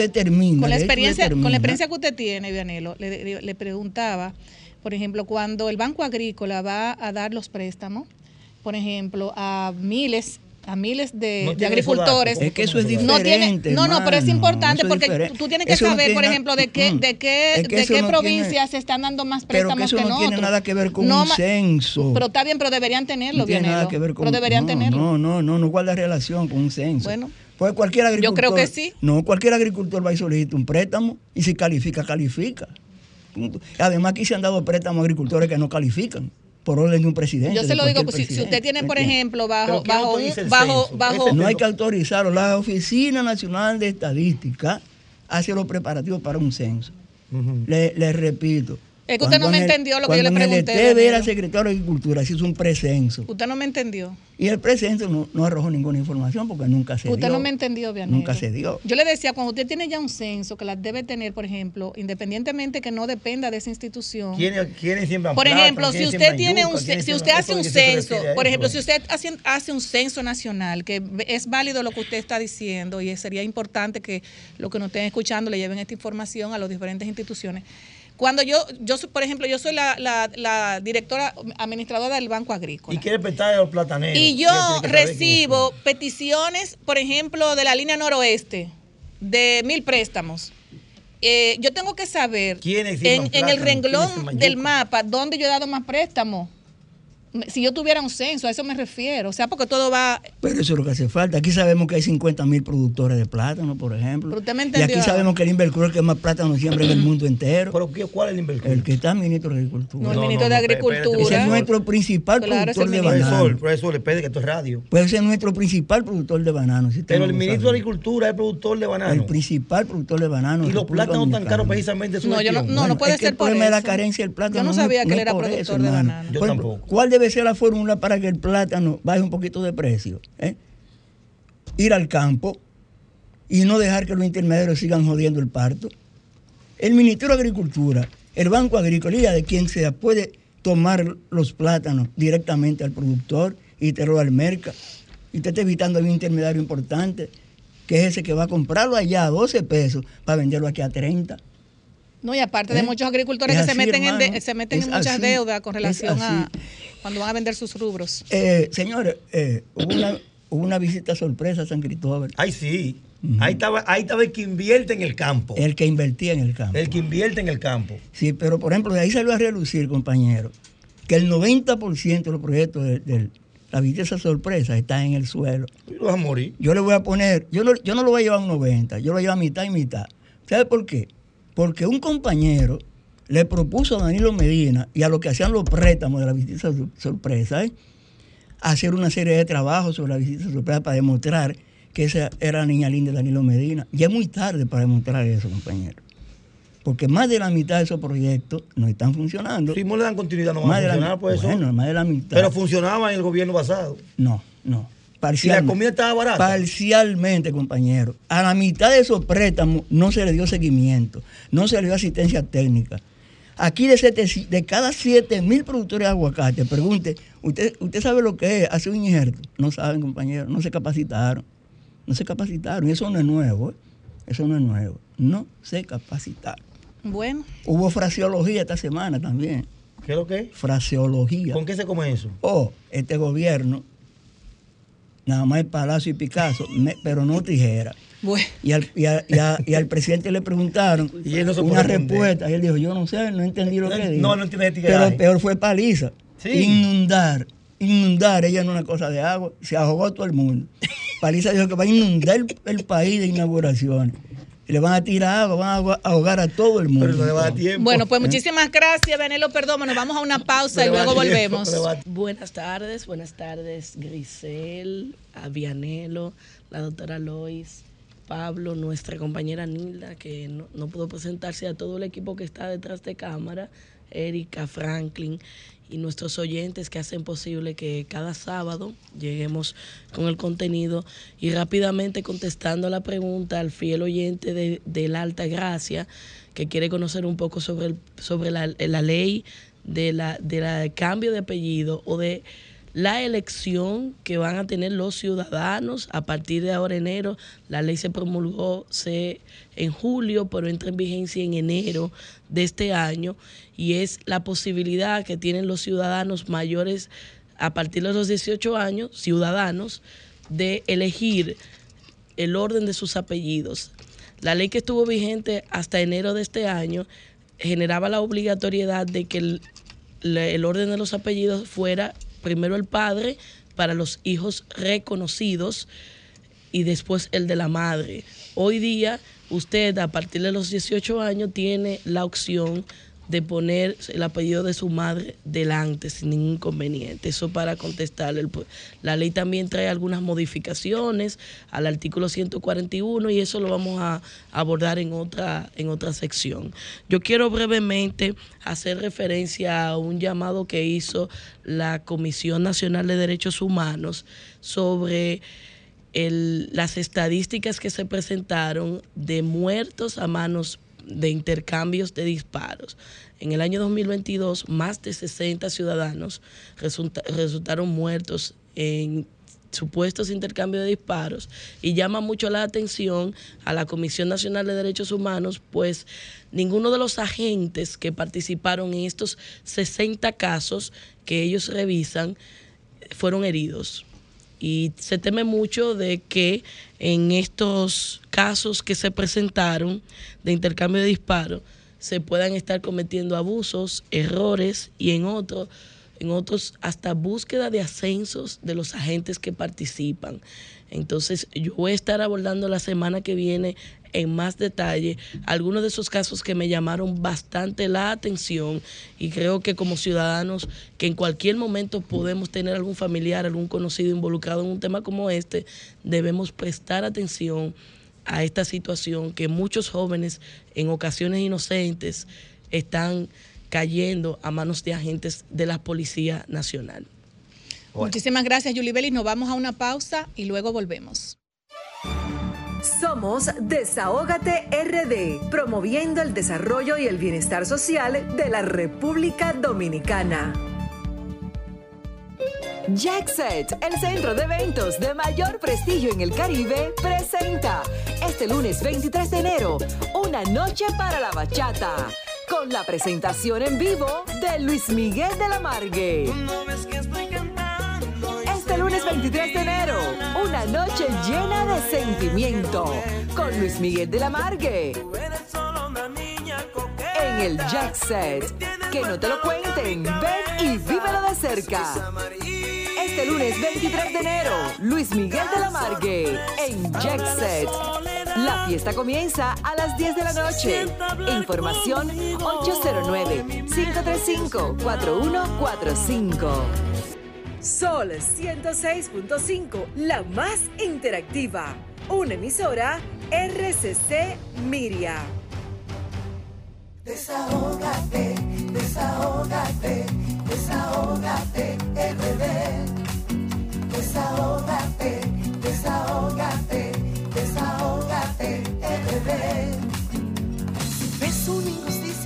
con la experiencia, con la experiencia que usted tiene, Vianelo, le, le- le preguntaba, por ejemplo, cuando el Banco Agrícola va a dar los préstamos, por ejemplo, a miles a miles de, No agricultores. Es que eso es no tiene, diferente. no, no, pero es importante porque diferente. tú tienes que Eso no saber, por ejemplo, de qué, de qué, Es que de qué no provincias tiene- se están dando más Pero préstamos que eso en no tiene nada que ver con No un censo. Pero está bien, pero deberían tenerlo, No tiene Vianelo. nada que ver con pero deberían no, tenerlo. No, no, no, no guarda relación con un censo. Bueno. Pues cualquier agricultor. creo que sí. No, cualquier agricultor va y solicita un préstamo y si califica, califica. Además, aquí se han dado préstamos a agricultores que no califican por orden de un presidente. Yo se lo digo, pues, si, usted tiene, por ejemplo, bajo, Pero ¿quién bajo, bajo, censo? bajo, Ese No hay que autorizarlo. La Oficina Nacional de Estadística hace los preparativos para un censo. le, le repito. Es que usted no me entendió lo que yo le pregunté, ETB era Danilo. secretario de Agricultura, se hizo un precenso. Usted no me entendió. Y el precenso no, no arrojó ninguna información porque nunca se Usted dio. no me entendió, Vianelo. Nunca se dio. Yo le decía, cuando usted tiene ya un censo, que las debe tener, por ejemplo, independientemente que no dependa de esa institución. ¿Quiénes, quiénes siembran Por ejemplo, si ¿Quiénes usted siembran tiene yuca? un, ¿Quiénes si usted hace un es se censo, por ejemplo, si usted hace, hace un censo nacional, que es válido lo que usted está diciendo y sería importante que los que nos estén escuchando le lleven esta información a las diferentes instituciones. Cuando yo, yo por ejemplo, yo soy la, la- la directora administradora del Banco Agrícola. Y quiere prestar a los plataneros. Y yo recibo peticiones, por ejemplo, de la línea noroeste, de mil préstamos. Eh, yo tengo que saber ¿Quiénes en, en el renglón del mapa dónde yo he dado más préstamos. Si yo tuviera un censo, a eso me refiero. O sea, porque todo va. Pero eso es lo que hace falta. Aquí sabemos que hay 50 mil productores de plátano, por ejemplo. Pero usted me y aquí sabemos que el Invercur es el que más plátano siembra en el mundo entero. ¿Pero qué, cuál es el Invercur? El que está ministro de Agricultura. No, el ministro no, de no, Agricultura. Ese es nuestro principal Claro, productor de banano. Profesor, profesor, le pede que esto es radio. Pues ese es nuestro principal productor de banano. si Pero el ministro de. Agricultura es productor de banano. El principal productor de banano. y de los plátanos tan caros precisamente su No, yo no, no, puede es que ser el por problema eso. es la carencia del plátano. Yo no sabía que él es era por productor eso, de banano. Yo Por ejemplo, tampoco. ¿Cuál debe ser la fórmula para que el plátano baje un poquito de precio? ¿Eh? Ir al campo y no dejar que los intermediarios sigan jodiendo el parto. El Ministerio de Agricultura, el Banco Agrícola, de quien se puede tomar los plátanos directamente al productor y traerlo al mercado. Y usted está evitando a un intermediario importante, que es ese que va a comprarlo allá a 12 pesos para venderlo aquí a 30. No, y aparte de ¿Eh? muchos agricultores Es que se meten, en, de- se meten en muchas así. deudas con relación a. cuando van a vender sus rubros. Eh, señores, eh, hubo, una, hubo una visita sorpresa a San Cristóbal. Ay, sí. Ahí estaba, ahí estaba el que invierte en el campo. El que invertía en el campo. El que invierte en el campo. Sí, pero por ejemplo, de ahí salió a relucir, compañero, que el 90% de los proyectos de, de la belleza sorpresa están en el suelo. Y lo vas a morir. Yo le voy a poner, yo no, yo no lo voy a llevar a un 90, yo lo voy a llevar a mitad y mitad. ¿Sabe por qué? Porque un compañero le propuso a Danilo Medina y a los que hacían los préstamos de la visita sor- sorpresa, ¿eh? hacer una serie de trabajos sobre la visita sorpresa para demostrar que esa era la niña linda de Danilo Medina. Ya es muy tarde para demostrar eso, compañero. Porque más de la mitad de esos proyectos no están funcionando. Si no le dan continuidad, no van más a de la, funcionar, pues eso. bueno, más de la mitad. Pero funcionaba en el gobierno pasado. No, no. Si la Parcialmente. comida estaba barata. Parcialmente, compañero. A la mitad de esos préstamos no se le dio seguimiento, no se le dio asistencia técnica. Aquí de, sete- de cada 7 mil productores de aguacate, pregunte, ¿usted, ¿usted sabe lo que es hacer un injerto? No saben, compañero, no se capacitaron. No se capacitaron. Y eso no es nuevo, ¿eh? Eso no es nuevo. No se capacitaron. Bueno, Hubo fraseología esta semana también. ¿Qué es lo que es? Fraseología. ¿Con qué se come eso? Oh, este gobierno, nada más el Palacio y Picasso, me- pero no tijera. Bueno. Y al, y, a- y a- y al presidente le preguntaron Y él no se una respuesta. Y él dijo, yo no sé, no entendí lo que No, dijo. no, no entiende. Pero peor fue paliza. Sí. Inundar. Inundar, ella no una cosa de agua. Se ahogó todo el mundo. Paliza dijo que va a inundar el, el país de inauguraciones. Le van a tirar agua, van a ahogar- a todo el mundo. Pero no le va a dar tiempo. Bueno, pues muchísimas gracias, Benelo Perdomo. Nos vamos a una pausa y No luego tiempo, volvemos. no Buenas tardes, buenas tardes, Grisel, a Vianelo, la doctora Lois, Pablo, nuestra compañera Nilda, que no, no pudo presentarse, a todo el equipo que está detrás de cámara, Erika, Franklin y nuestros oyentes que hacen posible que cada sábado lleguemos con el contenido y rápidamente contestando la pregunta al fiel oyente de, la Alta Gracia que quiere conocer un poco sobre, sobre la, la ley de la, de la cambio de apellido o de la elección que van a tener los ciudadanos a partir de ahora enero. La ley se promulgó se, en julio, pero entra en vigencia en enero de este año y es la posibilidad que tienen los ciudadanos mayores a partir de los 18 años, ciudadanos, de elegir el orden de sus apellidos. La ley que estuvo vigente hasta enero de este año generaba la obligatoriedad de que el, el orden de los apellidos fuera primero el padre para los hijos reconocidos y después el de la madre. Hoy día usted a partir de los 18 años tiene la opción de poner el apellido de su madre delante sin ningún inconveniente. Eso para contestarle. La ley también trae algunas modificaciones al artículo 141 y eso lo vamos a abordar en otra, en otra sección. Yo quiero brevemente hacer referencia a un llamado que hizo la Comisión Nacional de Derechos Humanos sobre las estadísticas que se presentaron de muertos a manos de intercambios de disparos. En el año 2022, más de 60 ciudadanos resulta- resultaron muertos en supuestos intercambios de disparos y llama mucho la atención a la Comisión Nacional de Derechos Humanos, pues ninguno de los agentes que participaron en estos 60 casos que ellos revisan fueron heridos. Y se teme mucho de que en estos casos que se presentaron de intercambio de disparos se puedan estar cometiendo abusos, errores y en otros en otros hasta búsqueda de ascensos de los agentes que participan. Entonces, yo voy a estar abordando la semana que viene en más detalle algunos de esos casos que me llamaron bastante la atención y creo que como ciudadanos que en cualquier momento podemos tener algún familiar, algún conocido involucrado en un tema como este, debemos prestar atención a esta situación que muchos jóvenes en ocasiones inocentes están cayendo a manos de agentes de la Policía Nacional. Muchísimas gracias, Julie Bellis. Nos vamos a una pausa y luego volvemos. Somos Desahógate RD, promoviendo el desarrollo y el bienestar social de la República Dominicana. Jackset, el centro de eventos de mayor prestigio en el Caribe, presenta este lunes 23 de enero una noche para la bachata, con la presentación en vivo de Luis Miguel de la Margue. Este lunes 23 de enero, una noche llena de sentimiento con Luis Miguel de la Margue. En el Jack Set. Que no te lo cuenten. Ven y vívelo de cerca. Este lunes 23 de enero, Luis Miguel de la Margue en Jack Set. La fiesta comienza a las 10 de la noche. Información 809-535-4145. Sol 106.5, la más interactiva. Una emisora RCC Miria. Desahógate, desahógate, desahógate, RD. Desahógate, desahógate, desahógate, RD. Si ves una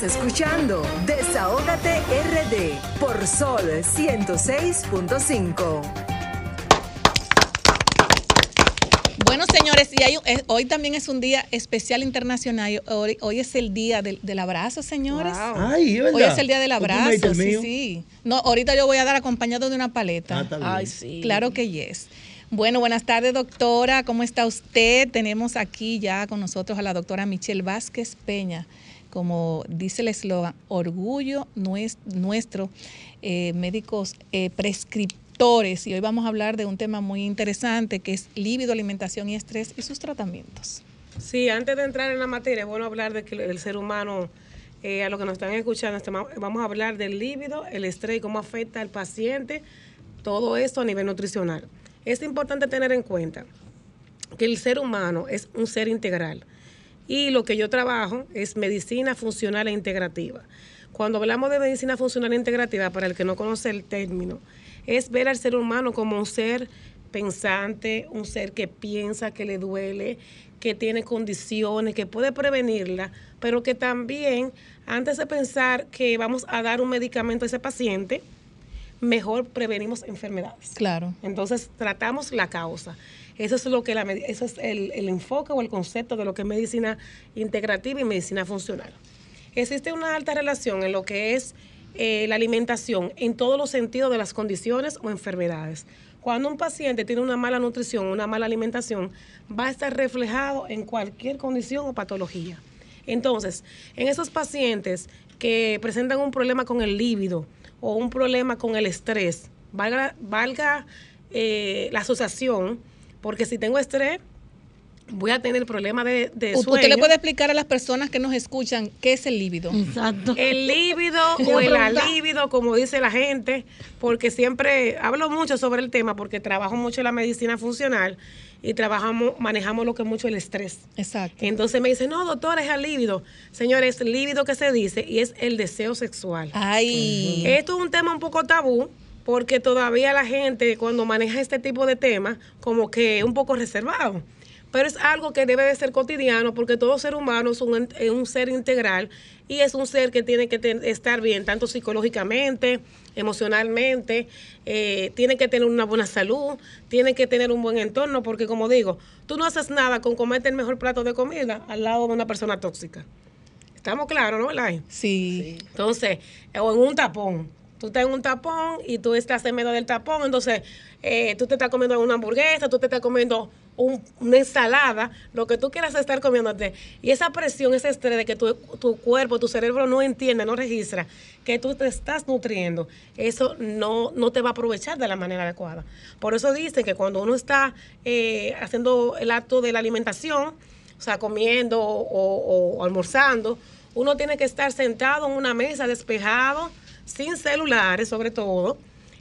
Estás escuchando Desahógate RD por Sol 106.5. Bueno, señores, y hay un- eh, hoy también es un día especial internacional. Hoy, hoy es el día del, del abrazo, señores. Ay, ¿es verdad? Hoy es el día del ¿Tú me abrazo. Sí, mío? sí. No, ahorita yo voy a dar acompañado de una paleta. Ah. Ay, sí. Claro que yes. Bueno, buenas tardes, doctora. ¿Cómo está usted? Tenemos aquí ya con nosotros a la doctora Michelle Vázquez Peña. Como dice el eslogan, orgullo nues- nuestro, eh, médicos eh, prescriptores. Y hoy vamos a hablar de un tema muy interesante que es líbido, alimentación y estrés y sus tratamientos. Sí, antes de entrar en la materia, bueno hablar de que el ser humano, eh, a lo que nos están escuchando, estamos- vamos a hablar del líbido, el estrés y cómo afecta al paciente, todo esto a nivel nutricional. Es importante tener en cuenta que el ser humano es un ser integral y lo que yo trabajo es medicina funcional e integrativa. Cuando hablamos de medicina funcional e integrativa, para el que no conoce el término, es ver al ser humano como un ser pensante, un ser que piensa, que le duele, que tiene condiciones, que puede prevenirla, pero que también, antes de pensar que vamos a dar un medicamento a ese paciente, mejor prevenimos enfermedades. Claro. Entonces tratamos la causa. Eso es lo que la eso es el, el enfoque o el concepto de lo que es medicina integrativa y medicina funcional. Existe una alta relación en lo que es eh, la alimentación en todos los sentidos de las condiciones o enfermedades. Cuando un paciente tiene una mala nutrición, una mala alimentación, va a estar reflejado en cualquier condición o patología. Entonces, en esos pacientes que presentan un problema con el líbido o un problema con el estrés, valga, valga eh, la asociación, porque si tengo estrés, voy a tener problemas de, de sueño. ¿Usted le puede explicar a las personas que nos escuchan qué es el líbido? Exacto. El líbido o a el alíbido, como dice la gente, porque siempre hablo mucho sobre el tema, porque trabajo mucho en la medicina funcional y trabajamos, manejamos lo que es mucho el estrés. Exacto. Entonces me dicen, no, doctora, es el líbido. Señores, el líbido que se dice y es el deseo sexual. Ay. Esto es un tema un poco tabú porque todavía la gente cuando maneja este tipo de temas como que es un poco reservado. Pero es algo que debe de ser cotidiano porque todo ser humano es un, es un ser integral y es un ser que tiene que ten- estar bien, tanto psicológicamente, emocionalmente, eh, tiene que tener una buena salud, tiene que tener un buen entorno porque como digo, tú no haces nada con comerte el mejor plato de comida al lado de una persona tóxica. Estamos claros, ¿no, Lai? Sí. Entonces, o en un tapón. Tú estás en un tapón y tú estás en medio del tapón, entonces eh, tú te estás comiendo una hamburguesa, tú te estás comiendo un- una ensalada, lo que tú quieras estar comiéndote. Y esa presión, ese estrés de que tu, tu cuerpo, tu cerebro no entiende, no registra que tú te estás nutriendo, eso no, no te va a aprovechar de la manera adecuada. Por eso dicen que cuando uno está eh, haciendo el acto de la alimentación, o sea, comiendo o, o- o almorzando, uno tiene que estar sentado en una mesa despejado, sin celulares sobre todo,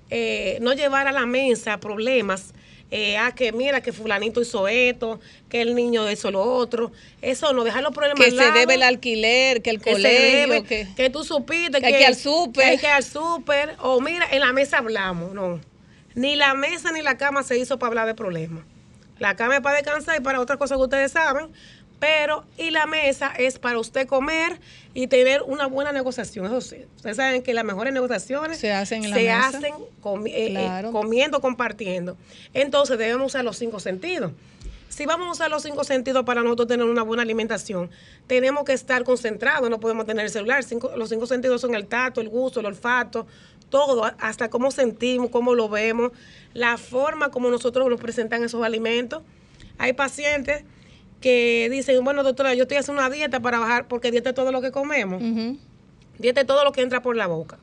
eh, no llevar a la mesa problemas, eh, a que mira que fulanito hizo esto, que el niño hizo lo otro, eso no, dejar los problemas Que al se lado, debe el alquiler, que el que se colegio, debe, que... que tú supiste que hay que al súper. que hay que ir al súper, o mira, en la mesa hablamos, no. Ni la mesa ni la cama se hizo para hablar de problemas. La cama es para descansar y para otras cosas que ustedes saben, Pero, y la mesa es para usted comer y tener una buena negociación. Eso sí, ustedes saben que las mejores negociaciones Se hacen en la se mesa. hacen comi- eh, eh, comiendo, compartiendo. Entonces debemos usar los cinco sentidos. Si vamos a usar los cinco sentidos para nosotros tener una buena alimentación, tenemos que estar concentrados, no podemos tener el celular. Cinco- los cinco sentidos son el tacto, el gusto, el olfato, todo, hasta cómo sentimos, cómo lo vemos, la forma como nosotros nos presentan esos alimentos. Hay pacientes que dicen, bueno, doctora, yo estoy haciendo una dieta para bajar, porque dieta es todo lo que comemos. Dieta es todo lo que entra por la boca.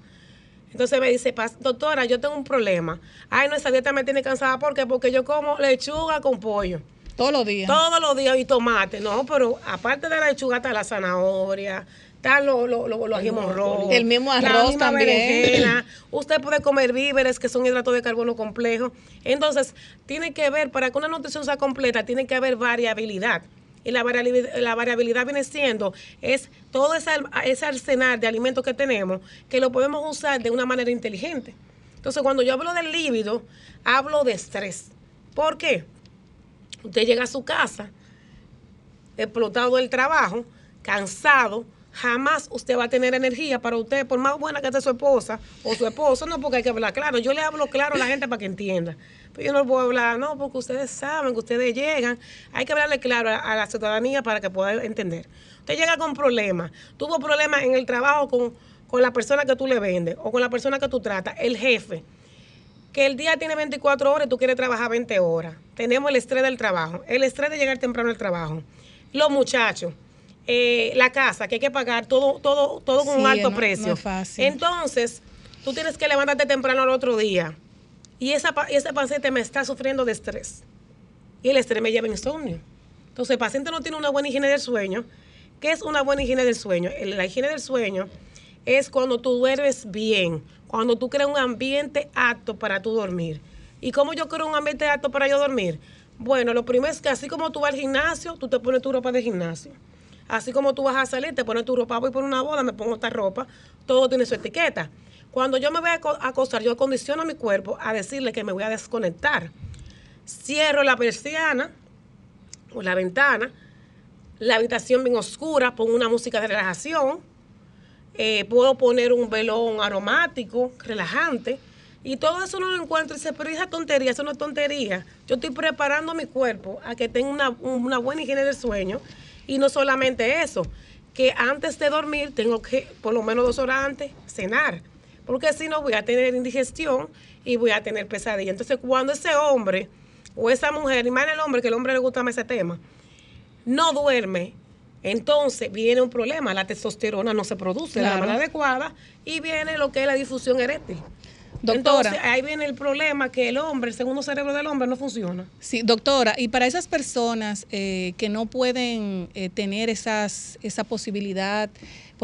Entonces me dice, "Pas- doctora, yo tengo un problema. Ay, no, esa dieta me tiene cansada. ¿Por qué? Porque yo como lechuga con pollo. Todos los días. Todos los días y tomate. No, pero aparte de la lechuga está la zanahoria, está lo- lo- lo- los ajimos rojos. El mismo arroz también. berenjena. Usted puede comer víveres que son hidratos de carbono complejos. Entonces, tiene que ver, para que una nutrición sea completa, tiene que haber variabilidad. Y la variabilidad, la variabilidad viene siendo, es todo ese, ese arsenal de alimentos que tenemos, que lo podemos usar de una manera inteligente. Entonces, cuando yo hablo del líbido, hablo de estrés. ¿Por qué? Usted llega a su casa, explotado del trabajo, cansado, jamás usted va a tener energía para usted, por más buena que esté su esposa o su esposo, no porque hay que hablar claro. Yo le hablo claro a la gente para que entienda. Pero yo no puedo hablar, no, porque ustedes saben que ustedes llegan. Hay que hablarle claro a, a la ciudadanía para que pueda entender. Usted llega con problemas, tuvo problemas en el trabajo con, con la persona que tú le vendes o con la persona que tú tratas, el jefe que el día tiene 24 horas y tú quieres trabajar 20 horas. Tenemos el estrés del trabajo, el estrés de llegar temprano al trabajo, los muchachos, eh, la casa, que hay que pagar todo, todo, todo con un alto no- precio. no es fácil. Entonces, tú tienes que levantarte temprano al otro día. Y esa, ese paciente me está sufriendo de estrés. Y el estrés me lleva a insomnio. Entonces, el paciente no tiene una buena higiene del sueño. ¿Qué es una buena higiene del sueño? La higiene del sueño es cuando tú duermes bien, cuando tú creas un ambiente apto para tú dormir. ¿Y cómo yo creo un ambiente apto para yo dormir? Bueno, lo primero es que así como tú vas al gimnasio, tú te pones tu ropa de gimnasio. Así como tú vas a salir, te pones tu ropa, voy por una boda, me pongo esta ropa, todo tiene su etiqueta. Cuando yo me voy a aco- a acostar, yo acondiciono a mi cuerpo a decirle que me voy a desconectar. Cierro la persiana o la ventana, la habitación bien oscura, pongo una música de relajación, eh, puedo poner un velón aromático, relajante, y todo eso no lo encuentro y dice, pero esa tontería, eso no es tontería. Yo estoy preparando a mi cuerpo a que tenga una, una buena higiene del sueño, y no solamente eso, que antes de dormir tengo que, por lo menos dos horas antes, cenar, porque si no voy a tener indigestión y voy a tener pesadilla. Entonces, cuando ese hombre o esa mujer, y más el hombre, que el hombre le gusta más ese tema, no duerme, entonces viene un problema, la testosterona no se produce de la manera adecuada y viene lo que es la difusión eréctil. Doctora. Entonces ahí viene el problema que el hombre, el segundo cerebro del hombre no funciona. Sí, doctora, y para esas personas eh, que no pueden eh, tener esas, esa posibilidad,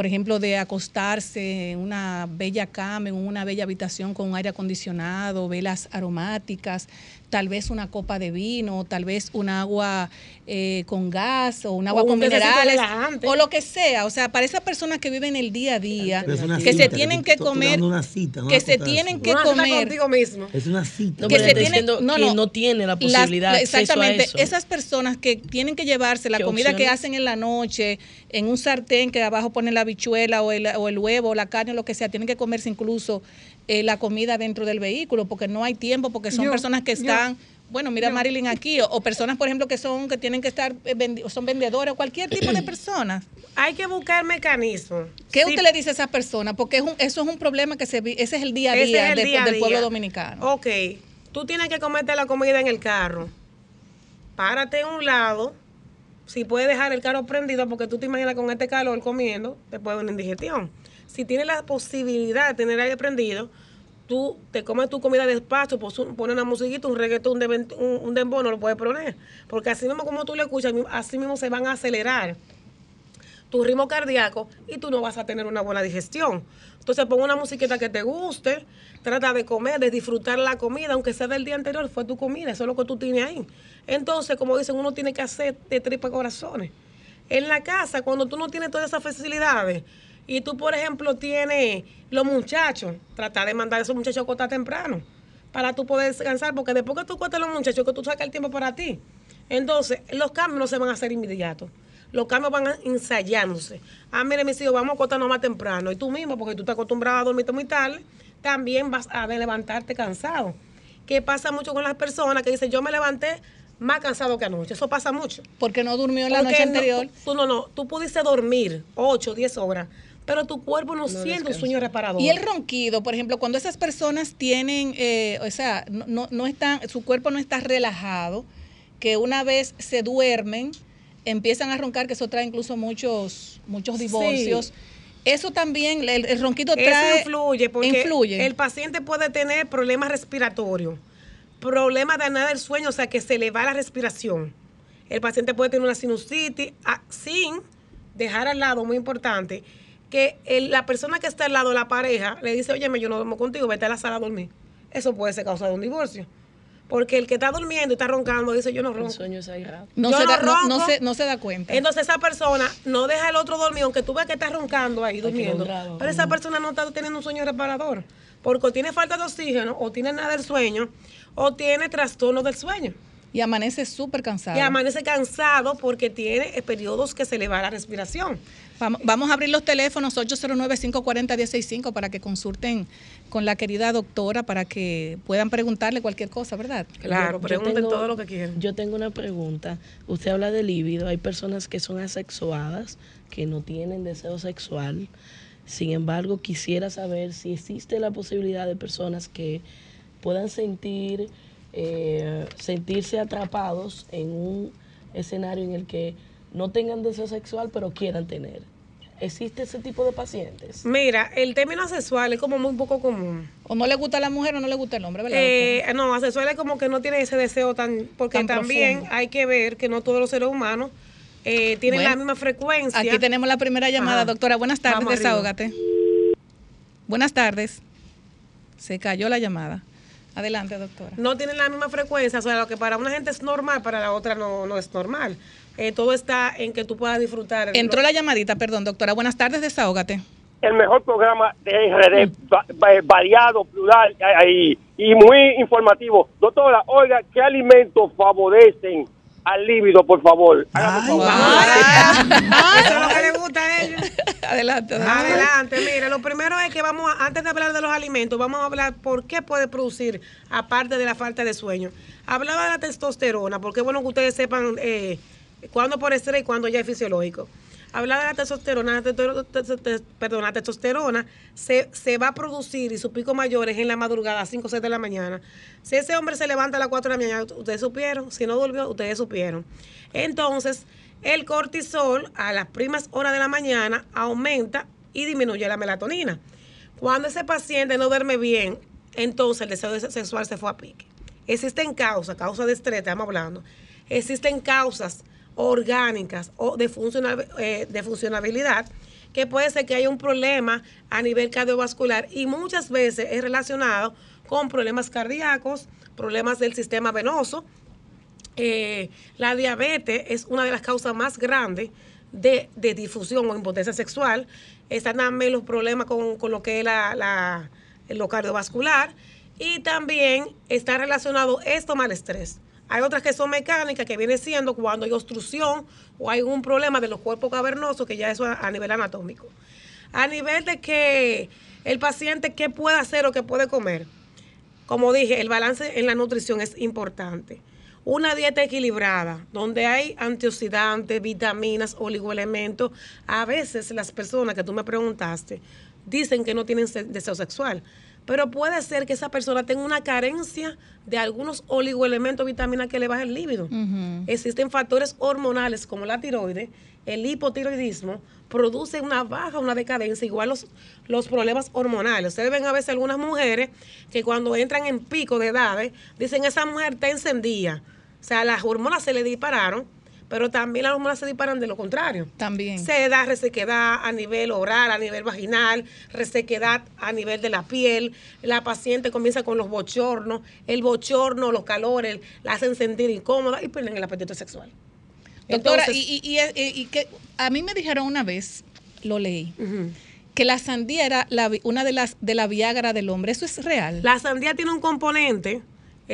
por ejemplo, de acostarse en una bella cama, en una bella habitación con aire acondicionado, velas aromáticas, tal vez una copa de vino, tal vez un agua eh, con gas o un agua O un con tececito minerales, o lo que sea. O sea, para esas personas que viven el día a día, que cita, se tienen que comer, dando una cita, no que se tienen que comer contigo mismo. Es una cita. No, que se está tiene- diciendo no, que no. no tiene la Las- posibilidad la- de acceso a exactamente eso. esas personas que tienen que llevarse la ¿Qué comida que hacen en la noche en un sartén que abajo ponen la habichuela o el, o el huevo o la carne o lo que sea tienen que comerse incluso eh, la comida dentro del vehículo porque no hay tiempo porque son Yo- personas que yo- están bueno mira Marilyn aquí o, o personas por ejemplo que son que tienen que estar eh, vendi- son vendedores o cualquier tipo de personas Hay que buscar mecanismos. ¿Qué Sí, usted le dice a esas personas? Porque es un- eso es un problema que se vi- ese es el día a día, es el de- día a del pueblo dominicano. Ok, tú tienes que comerte la comida en el carro. Párate en un lado. Si puedes dejar el carro prendido, porque tú te imaginas con este calor comiendo, te puede una indigestión. Si tienes la posibilidad de tener aire prendido, tú te comes tu comida despacio, pones una musiquita, un reggaetón, un, un, un dembow, no lo puedes poner. Porque así mismo como tú le escuchas, así mismo se van a acelerar tu ritmo cardíaco y tú no vas a tener una buena digestión. Entonces pon una musiquita que te guste, trata de comer, de disfrutar la comida, aunque sea del día anterior, fue tu comida, eso es lo que tú tienes ahí. Entonces, como dicen, uno tiene que hacer de tripa corazones. En la casa, cuando tú no tienes todas esas facilidades y tú, por ejemplo, tienes los muchachos, trata de mandar a esos muchachos a acostar temprano para tú poder descansar, porque después que tú cuestas a los muchachos, que tú sacas el tiempo para ti. Entonces, los cambios no se van a hacer inmediatos. Los cambios van ensayándose. Ah, mire, mis hijos, vamos a acostarnos más temprano. Y tú mismo, porque tú estás acostumbrado a dormirte muy tarde, también vas a levantarte cansado. ¿Qué pasa mucho con las personas que dicen, yo me levanté más cansado que anoche? Eso pasa mucho. Porque no durmió la Porque noche no- anterior. tú no, no, tú pudiste dormir 8, 10 horas, pero tu cuerpo no, siente un sueño reparador. Y el ronquido, por ejemplo, cuando esas personas tienen, eh, o sea, no, no, no están, su cuerpo no está relajado, que una vez se duermen, empiezan a roncar, que eso trae incluso muchos, muchos divorcios. Eso también, el, el ronquido trae... Eso influye porque influye. el paciente puede tener problemas respiratorios, problemas de nada del sueño, o sea, que se le va la respiración. El paciente puede tener una sinusitis ah, sin dejar al lado, muy importante, que el- la persona que está al lado, la pareja, le dice, oye, yo no duermo contigo, vete a la sala a dormir. Eso puede ser causa de un divorcio. Porque el que está durmiendo y está roncando dice, yo no ronco. El sueño es airado. no, yo se no da, no- se, no se da cuenta. Entonces esa persona no deja al otro dormir, aunque tú veas que está roncando ahí, durmiendo. Pero esa persona no está teniendo un sueño reparador. Porque o tiene falta de oxígeno, o tiene nada del sueño, o tiene trastorno del sueño. Y amanece súper cansado. Y amanece cansado porque tiene eh, periodos que se le va la respiración. Vamos, vamos a abrir los teléfonos 809-540-165 para que consulten con la querida doctora para que puedan preguntarle cualquier cosa, ¿verdad? Claro, Yo- yo pregunten tengo- todo lo que quieran. Yo tengo una pregunta. Usted habla de líbido. Hay personas que son asexuadas, que no tienen deseo sexual. Sin embargo, quisiera saber si existe la posibilidad de personas que puedan sentir, eh, sentirse atrapados en un escenario en el que no tengan deseo sexual, pero quieran tener. ¿Existe ese tipo de pacientes? Mira, el término asexual es como muy poco común. O no le gusta a la mujer o no le gusta el hombre, ¿verdad? Eh, no, asexual es como que no tiene ese deseo tan... Porque Tan también profundo. hay que ver que no todos los seres humanos eh, tienen Bueno, la misma frecuencia. Aquí tenemos la primera llamada, Ajá. doctora. Buenas tardes, Vamos arriba. desahógate. Buenas tardes. Se cayó la llamada. Adelante, doctora. no tienen la misma frecuencia, o sea, lo que para una gente es normal, para la otra no, no es normal. Eh, todo está en que tú puedas disfrutar. Entró la llamadita, perdón, doctora. Buenas tardes, desahógate. el mejor programa de RD, va- va- variado, plural eh, y, y muy informativo. Doctora, oiga, ¿qué alimentos favorecen al líbido, por favor? Hágame favor. Eso es lo que le gusta a ellos. Adelante, Adelante, mire, lo primero es que vamos, a- antes de hablar de los alimentos, vamos a hablar por qué puede producir, aparte de la falta de sueño. Hablaba de la testosterona, porque es bueno que ustedes sepan eh, cuándo por estrés y cuándo ya es fisiológico. Hablaba de la testosterona, la testo- te- te- te- perdón, la testosterona se, se va a producir y su pico mayor es en la madrugada, a 5 o 6 de la mañana. Si ese hombre se levanta a las 4 de la mañana, ustedes supieron. Si no durmió, ustedes supieron. Entonces, el cortisol a las primas horas de la mañana aumenta y disminuye la melatonina. Cuando ese paciente no duerme bien, entonces el deseo sexual se fue a pique. Existen causas, causas de estrés, estamos hablando. Existen causas orgánicas o de, funcional- eh, de funcionabilidad que puede ser que haya un problema a nivel cardiovascular y muchas veces es relacionado con problemas cardíacos, problemas del sistema venoso, eh, la diabetes es una de las causas más grandes de, de difusión o impotencia sexual. Están también los problemas con, con lo que es la, lo cardiovascular y también está relacionado esto mal estrés. Hay otras que son mecánicas, que viene siendo cuando hay obstrucción o hay un problema de los cuerpos cavernosos, que ya eso a, nivel anatómico. A nivel de que el paciente, ¿qué puede hacer o qué puede comer? Como dije, el balance en la nutrición es importante. Una dieta equilibrada, donde hay antioxidantes, vitaminas, oligoelementos. A veces las personas que tú me preguntaste dicen que no tienen se- deseo sexual, pero puede ser que esa persona tenga una carencia de algunos oligoelementos, vitaminas que le bajen el líbido. Existen factores hormonales como la tiroides, el hipotiroidismo, produce una baja, una decadencia, igual los, los problemas hormonales. Ustedes ven a veces algunas mujeres que cuando entran en pico de edades, dicen esa mujer está encendida. O sea, las hormonas se le dispararon, pero también las hormonas se disparan de lo contrario. También. Se da resequedad a nivel oral, a nivel vaginal, resequedad a nivel de la piel. La paciente comienza con los bochornos, el bochorno, los calores, la hacen sentir incómoda y pierden el apetito sexual. Doctora, Entonces- y, y- y- y que a mí me dijeron una vez, lo leí, que la sandía era la una de las de la Viagra del hombre. ¿Eso es real? La sandía tiene un componente,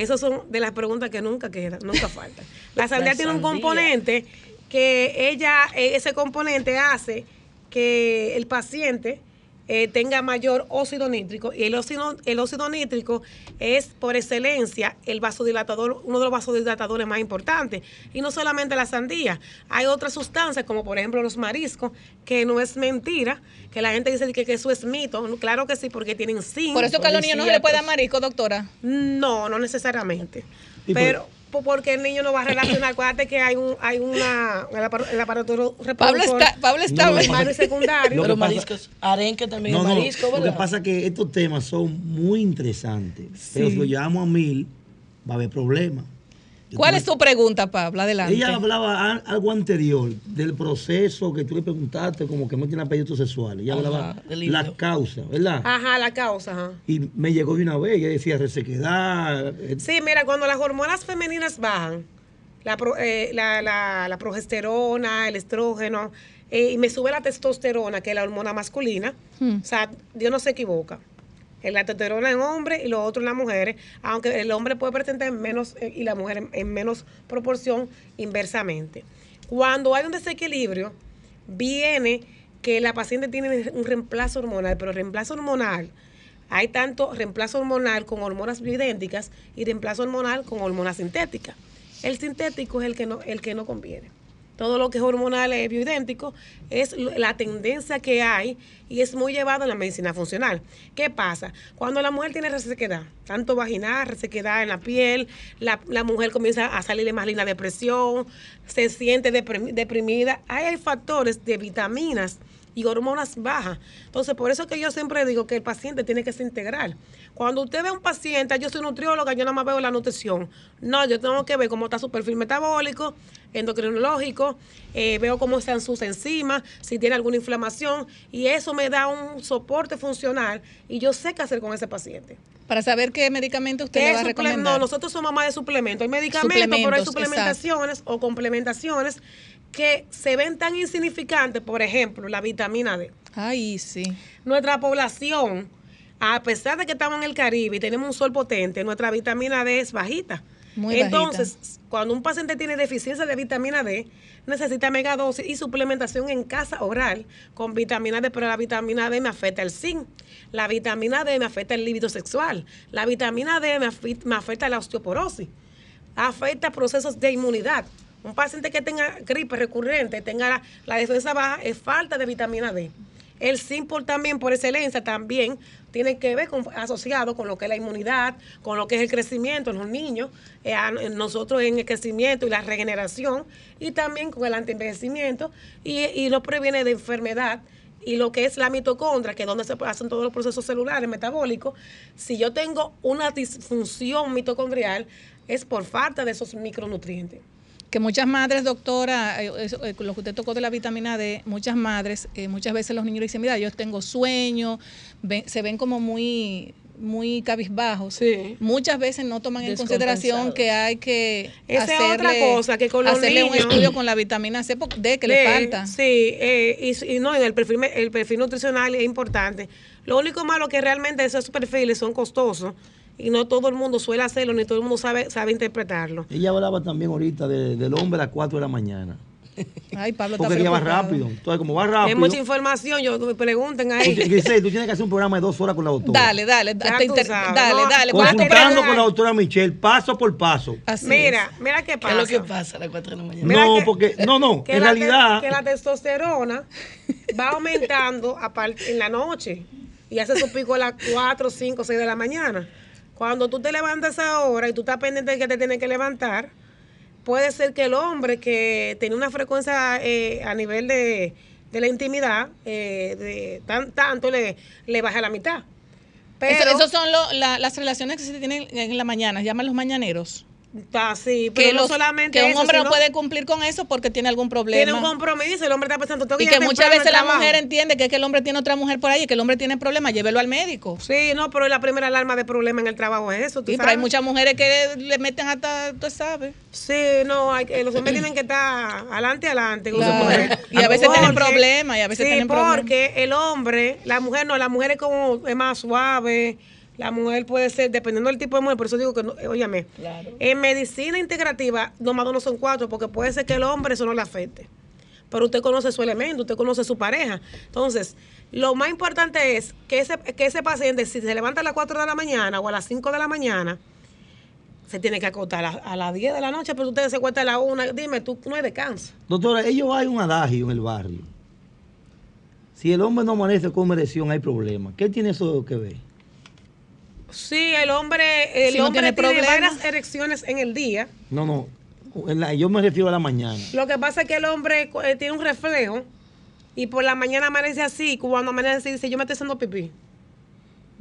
esas son de las preguntas que nunca quedan, nunca faltan. La sandía La tiene un componente que ella, eh, ese componente hace que el paciente eh, tenga mayor óxido nítrico y el óxido, el óxido nítrico es por excelencia el vasodilatador, uno de los vasodilatadores más importantes. Y no solamente la sandía, hay otras sustancias como por ejemplo los mariscos, que no es mentira, que la gente dice que, que eso es mito. Claro que sí, porque tienen zinc. Por eso que a los niños no se le puede dar marisco, doctora. No, no necesariamente. Pero porque el niño no va a relacionar, acuérdate que hay un hay una el apar- el aparato reproductor Pablo está, Pablo está No, y secundario. Lo que Pero pasa- mariscos, arenque también No, es no, marisco, lo que ¿verdad? pasa es que estos temas son muy interesantes, pero si lo llevamos a mil, va a haber problemas. ¿Cuál es tu pregunta, Pablo? Adelante. Ella hablaba algo anterior del proceso que tú le preguntaste, como que no tiene apetitos sexuales. Ella Ajá, hablaba del la líquido. causa, ¿verdad? Ajá, la causa, ajá. Y me llegó de una vez, ella decía resequedad. eh, Sí, mira, cuando las hormonas femeninas bajan, la, pro- eh, la, la- la progesterona, el estrógeno, eh, y me sube la testosterona, que es la hormona masculina, Hmm. o sea, Dios no se equivoca. La testosterona en hombres y lo otro en las mujeres, aunque el hombre puede presentar en menos eh, y la mujer en, en menos proporción inversamente. Cuando hay un desequilibrio, viene que la paciente tiene un reemplazo hormonal, pero reemplazo hormonal, hay tanto reemplazo hormonal con hormonas bioidénticas y reemplazo hormonal con hormonas sintéticas. El sintético es el que no, el que no conviene. Todo lo que es hormonal es bioidéntico, es la tendencia que hay y es muy llevado en la medicina funcional. ¿Qué pasa? Cuando la mujer tiene resequedad, tanto vaginal, resequedad en la piel, la, la mujer comienza a salirle más linda depresión, se siente deprim- deprimida, hay factores de vitaminas y hormonas bajas. Entonces, por eso que yo siempre digo que el paciente tiene que ser integral. Cuando usted ve a un paciente, yo soy nutrióloga, yo nada más veo la nutrición. No, yo tengo que ver cómo está su perfil metabólico, endocrinológico, eh, veo cómo están sus enzimas, si tiene alguna inflamación, y eso me da un soporte funcional y yo sé qué hacer con ese paciente. Para saber qué medicamento usted ¿Qué le va a recomendar. No, nosotros somos más de suplementos. Hay medicamentos, pero hay suplementaciones o complementaciones que se ven tan insignificantes. Por ejemplo, la vitamina D. Ay, sí. Nuestra población, a pesar de que estamos en el Caribe y tenemos un sol potente, nuestra vitamina D es bajita. Muy Entonces, cuando un paciente tiene deficiencia de vitamina D, necesita megadosis y suplementación en casa oral con vitamina D, pero la vitamina D me afecta el zinc, la vitamina D me afecta el líbido sexual, la vitamina D me afi- me afecta la osteoporosis, afecta procesos de inmunidad. Un paciente que tenga gripe recurrente, tenga la, defensa baja, es falta de vitamina D. El por también, por excelencia, también tiene que ver asociado con lo que es la inmunidad, con lo que es el crecimiento en los niños, eh, nosotros en el crecimiento y la regeneración, y también con el antienvejecimiento, y, y nos previene de enfermedad. Y lo que es la mitocondria, que es donde se hacen todos los procesos celulares metabólicos, si yo tengo una disfunción mitocondrial, es por falta de esos micronutrientes. Que muchas madres, doctora, eh, eh, lo que usted tocó de la vitamina D, muchas madres, eh, muchas veces los niños dicen, mira, yo tengo sueño, ven- se ven como muy muy cabizbajos. Muchas veces no toman en consideración que hay que Esa hacerle, otra cosa, que con los hacerle un estudio con la vitamina C D que le falta. Sí, eh, y, y no, el perfil, el perfil nutricional es importante. Lo único malo que realmente esos perfiles son costosos y no todo el mundo suele hacerlo, ni todo el mundo sabe, sabe interpretarlo. Ella hablaba también ahorita de- del hombre a las 4 de la mañana. Ay, Pablo Porque ella va rápido. Entonces, como va Hay rápido. mucha información, yo me pregunten ahí. Grisel, tú tienes que hacer un programa de dos horas con la doctora. Dale, dale, dale, dale. Consultando con la doctora Michelle, paso por paso. mira, mira qué ¿Qué pasa. es lo que pasa a las 4 de la mañana? No, porque, no, no, que en la te- realidad, que la testosterona va aumentando a par- en la noche y hace su pico a las 4, 5, 6 de la mañana. Cuando tú te levantas ahora y tú estás pendiente de que te tienes que levantar, puede ser que el hombre que tiene una frecuencia eh, a nivel de, de la intimidad, eh, de tan, tanto le, le baje a la mitad. Pero, Eso, esos son lo- la- las relaciones que se tienen en la mañana, llaman los mañaneros. Está, sí, que, pero no los- solamente que un eso, hombre no puede cumplir con eso porque tiene algún problema. tiene un compromiso, el hombre está pensando tengo y llegar que muchas veces la trabajo. mujer entiende que es que el hombre tiene otra mujer por ahí y que el hombre tiene problemas, llévelo al médico. Sí, no, pero la primera alarma de problema en el trabajo es eso. ¿tú Sí, pero hay muchas mujeres que le meten hasta, tú sabes. Sí, no, hay, que- los hombres tienen que estar adelante, adelante. Claro. puede. Y a veces tienen problemas, y a veces sí, tienen problemas. porque el hombre, la mujer no, la mujer es como es más suave, La mujer puede ser, dependiendo del tipo de mujer, por eso digo que, no, eh, óyame, en medicina integrativa, nomás dos no son cuatro, porque puede ser que el hombre eso no le afecte. Pero usted conoce su elemento, usted conoce su pareja. Entonces, lo más importante es que ese, que ese paciente, si se levanta a las 4 de la mañana o a las 5 de la mañana, se tiene que acostar a, a las 10 de la noche, pero usted se cuesta a la 1. Dime, tú no hay descanso. Doctora, ellos hay un adagio en el barrio. Si el hombre no amanece con erección, hay problema. ¿Qué tiene eso que ver? Sí, el hombre, el Si no hombre tiene tiene, varias erecciones en el día. No, no. la- yo me refiero a la mañana. Lo que pasa es que el hombre eh, tiene un reflejo y por la mañana amanece así, cuando amanece así, dice, yo me estoy haciendo pipí.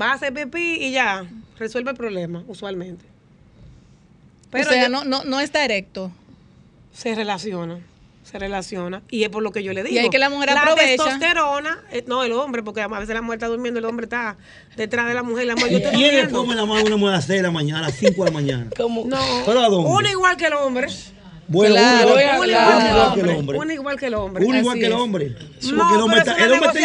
Va a hacer pipí y ya, resuelve el problema, usualmente. o sea, yo- no, no, no está erecto. se relaciona, se relaciona. Y es por lo que yo le digo. Y hay que la mujer la aprovecha. testosterona, eh, no, el hombre, porque a veces la mujer está durmiendo, el hombre está detrás de la mujer. La mujer, yo ¿Y estoy quién le come la mano a una mujer a las 6 de la mañana, a las 5 de la mañana? No, ¿Pero a dónde? uno igual que el hombre. Bueno, Claro, uno, uno uno igual que el hombre. Uno igual que el hombre. Uno igual que el hombre. No, Porque el hombre, está, es el hombre está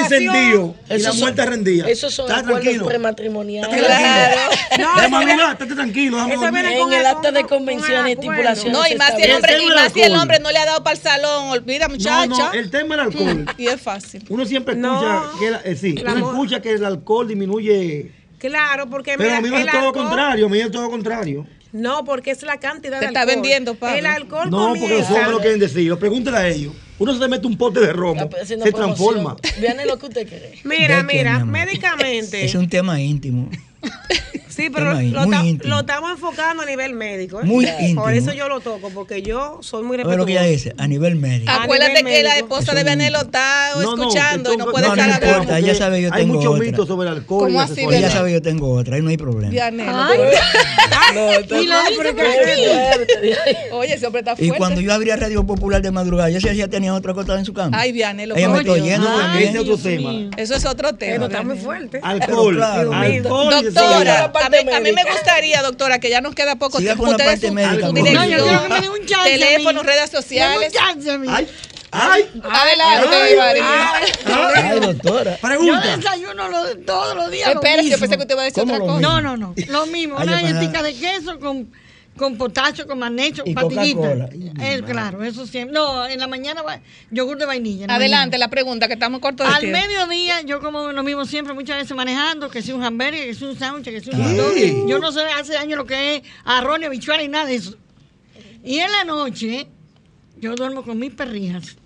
y la mujer está rendida. Esos son Está acuerdos tranquilo. prematrimoniales. No, eso mami, viene- va, estate tranquilo. eso En con el acta de con- con convención y estipulación. No, y más si el hombre, y más si el hombre no le ha dado para el salón, olvida muchacha. No, no, el tema del alcohol. Y es fácil. Uno siempre escucha No. que, la- eh, sí, uno escucha que el alcohol disminuye. Claro, porque Pero mira, a mí me el es todo contrario, a mí es todo lo contrario. No, porque es la cantidad Te de está alcohol. vendiendo, Pablo. El alcohol No, porque los comienza- hombres lo quieren decir. Pregúntale a ellos. Uno se mete un pote de romo, se transforma. Vean lo que usted cree. Mira, ¿De qué, mira, mi amor? médicamente. Es un tema íntimo. Sí, pero ahí, lo, muy ta- lo estamos enfocando a nivel médico. ¿eh? Muy Por íntimo. eso yo lo toco, porque yo soy muy ¿Sabes lo que ella respetuosa. dice? A nivel médico. Acuérdate nivel que la esposa de Vianelo está No, no, escuchando y no puede No, no estar importa, hablando. ella sabe yo Hay tengo muchos otra. mitos sobre el alcohol y ¿Cómo así. Ella sabe yo tengo otra, ahí no hay problema. No, y lo. Oye, ese hombre está Y fuerte. cuando yo abría Radio Popular de madrugada, ella se hía tenía otra cosa en su cama. Ay, Vianelo. ella me por está oyendo también. ese es otro tema. Eso es otro tema. Pero está muy fuerte. Alcohol, alcohol y Doctora. A mí, a mí me gustaría, doctora, que ya nos queda poco Siga tiempo. con la Ustedes parte su- médica, su favor. No, yo quiero que me dé un chance a mí. teléfono, redes sociales. chance a mí. Ay, ay, Adelante, Ay, María. Ay, doctora. Yo pregunta. desayuno lo- todos los días. lo Espera, yo pensé que usted iba a decir ¿Cómo otra cosa. mismo? No, no, no. Lo mismo. Ay, Una yo galletita de queso con, con potasio, con magnesio, Y patillita. Coca-Cola. Eh, claro, eso siempre. No, en la mañana va- yogur de vainilla. la Adelante, mañana. la pregunta, que estamos cortos de Al tiempo. mediodía, yo como lo mismo siempre, muchas veces manejando, que si un hamburger, que si un sándwich, que si un dog. Yo no sé hace años lo que es arroz, ni habichuela, ni nada de eso. Y en la noche, yo duermo con mis perrijas.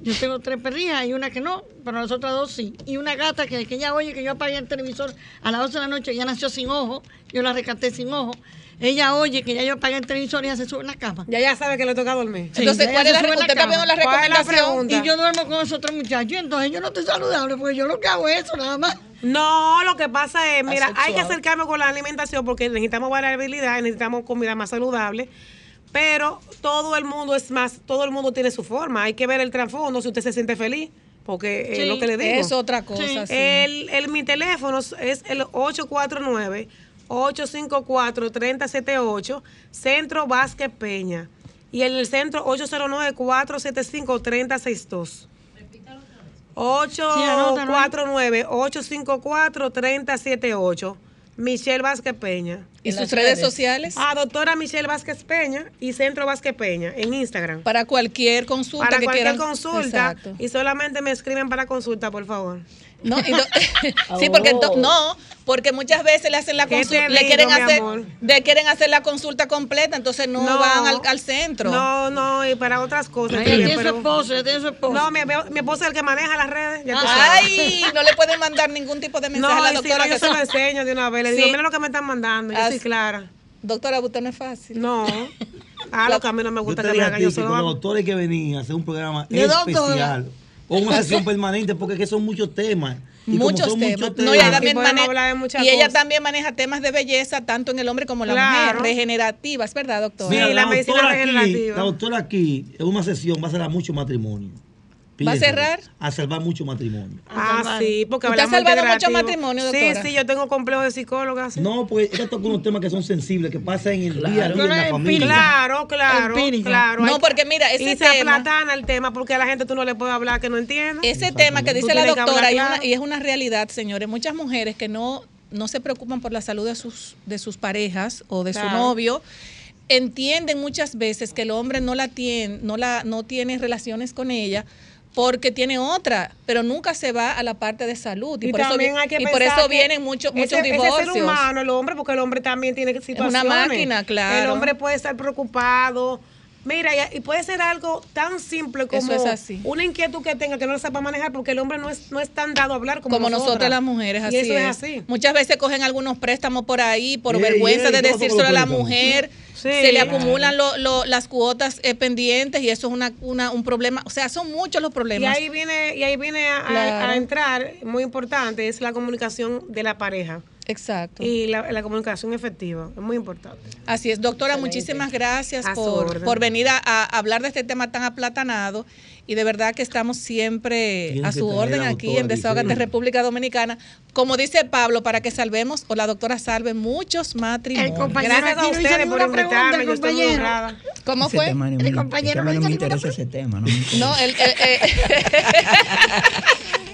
Yo tengo tres perrijas y una que no, pero las otras dos sí. Y una gata que, que ella oye que yo apagué el televisor a las 12 de la noche, ella nació sin ojo, yo la rescaté sin ojo. Ella oye que ya yo apagué el televisor y ella se sube en la cama. Ya ya sabe que le toca dormir. Sí, Entonces, ¿cuál es la, usted está viendo la ¿Cuál es la recomendación? pregunta? Y yo duermo con esos otros muchachos, entonces yo no estoy saludable porque yo lo que hago es eso nada más. No, lo que pasa es, mira, Asexual. hay que acercarme con la alimentación porque necesitamos variabilidad, necesitamos comida más saludable. Pero todo el mundo es más, todo el mundo tiene su forma. Hay que ver el trasfondo si usted se siente feliz, porque Sí, es lo que le digo. Es otra cosa, Sí. sí. El, el- mi teléfono es el 849-854-3078, Centro Vázquez Peña. Y en el centro 809-475-3062. anótalo ahí. 849-854-3078. Michelle Vázquez Peña. ¿Y sus redes redes. sociales? Ah, doctora Michelle Vázquez Peña y Centro Vázquez Peña en Instagram. Para cualquier consulta Para que cualquier quieran. consulta. Exacto. Y solamente me escriben para consulta, por favor. No, y do- sí, porque ento- Oh. no, porque muchas veces le hacen la ¿Qué consulta, le digo, quieren hacer, le quieren hacer la consulta completa, entonces no, van al, al centro. No, no, y para otras cosas. También, tiene su pero- esposo, ella tiene su esposo. No, mi, mi esposo es el que maneja las redes. Ya. Ay, no le pueden mandar ningún tipo de mensaje No, a la y si doctora. no, yo que se lo enseño de una vez. Le digo, Sí. mira lo que me están mandando. Yo soy clara. Doctora, usted no es fácil. No. Ah, lo que a mí no me Yo gusta te que me hagan. Yo solo con los doctores que venían a hacer un programa De doctora. O una sesión permanente porque es que son muchos temas. Y muchos son temas. muchos No, y ella temas, también podemos mane- hablar de muchas y ella también maneja temas de belleza, tanto en el hombre como en la Claro. mujer, regenerativas, ¿verdad, doctora? Mira, Sí, la medicina doctora aquí, regenerativa. la doctora aquí, en una sesión va a cerrar mucho matrimonio. ¿Va a cerrar? A salvar mucho matrimonio. Ah, sí, porque ¿Usted ha salvado mucho matrimonio, Sí, doctora? sí, yo tengo complejo de psicóloga. sí. No, porque ella toca unos temas que son sensibles, que pasan en el día a día en la familia. Claro, claro, Empírica. claro. No, porque mira, ese y se tema- aplatana el tema porque a la gente tú no le puedes hablar que no entiende. Ese tema que dice la doctora y, claro. una- y es una realidad, señores, muchas mujeres que no no se preocupan por la salud de sus, de sus parejas o de su novio, entienden muchas veces que el hombre no la tiene, no la, no tiene relaciones con ella porque tiene otra, pero nunca se va a la parte de salud y, por eso, también vi- hay que y por pensar eso vienen muchos muchos ese, divorcios. Ese ser humano, el hombre, porque el hombre también tiene situaciones. máquina, claro. El hombre puede estar preocupado. Mira, y, y puede ser algo tan simple como Eso es así. una inquietud que tenga que no lo sepa manejar, porque el hombre no es, no es tan dado a hablar como, como nosotras las mujeres, así y eso es. es así. Muchas veces cogen algunos préstamos por ahí por vergüenza de ¿cómo son decírselo a la mujer. Sí. se le Claro. acumulan lo- lo- las cuotas eh, pendientes y eso es una, una- un problema. O sea, son muchos los Y problemas. ahí viene, y ahí viene a, a- Claro. a entrar, muy importante, es la comunicación de la pareja. Exacto. Y la, la comunicación efectiva, es muy importante. Así es, doctora, Excelente. muchísimas gracias por, por venir a, a hablar de este tema tan aplatanado y de verdad que estamos siempre a su orden aquí en Desahogate. República Dominicana. Como dice Pablo, para que salvemos o la doctora salve muchos matrimonios. compañero Gracias a ustedes por invitarme, yo estoy muy compañero. honrada. ¿Cómo fue? tema ese tema no me interesa ese tema. No, me interesa. No, el,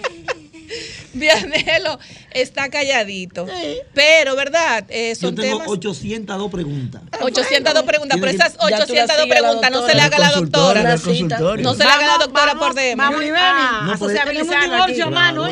Vianelo está calladito. Pero, ¿verdad? Eh, Yo son tengo temas. 802 preguntas. 802 preguntas, pero esas Ya tú la 802 sigues a la preguntas no se le haga a la doctora. consultorio. No se le haga a la doctora por DM. vamos, a, No, a pues, sociabilizar tenemos un divorcio, mano.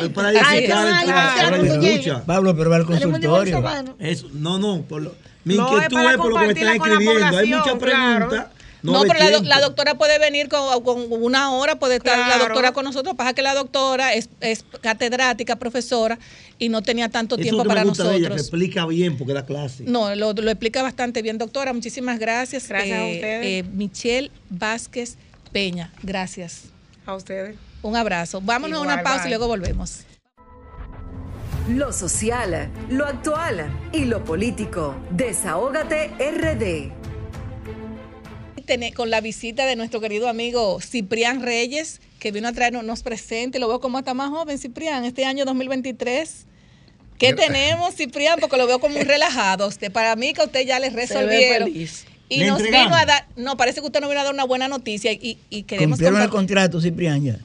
Pablo, pero va al consultorio. Eso, no, no, por lo- mi No, es inquietud para es por lo que me están escribiendo. Hay muchas preguntas. No, No, pero la, la doctora puede venir con, con una hora, puede estar la doctora con nosotros. Pasa que la doctora es, es catedrática, profesora, y no tenía tanto Eso tiempo que para me gusta de ella, que nosotros. explica bien porque da clase. No, lo, lo explica bastante bien, doctora. Muchísimas gracias. Gracias a ustedes. eh, Michelle Vázquez Peña, gracias. A ustedes. Un abrazo. Vámonos a una pausa bye. y luego volvemos. Lo social, lo actual y lo político. Desahógate RD. Con la visita de nuestro querido amigo Ciprián Reyes, que vino a traernos unos presentes. Lo veo como hasta más joven, Ciprián, este año 2023. ¿Qué tenemos, Ciprián? Porque lo veo como muy relajado. Usted, para mí que usted ya le resolvieron. Y nos entregamos. vino a dar, no, parece que usted nos vino a dar una buena noticia y, y queremos Cumplieron el contrato, Ciprián, ya.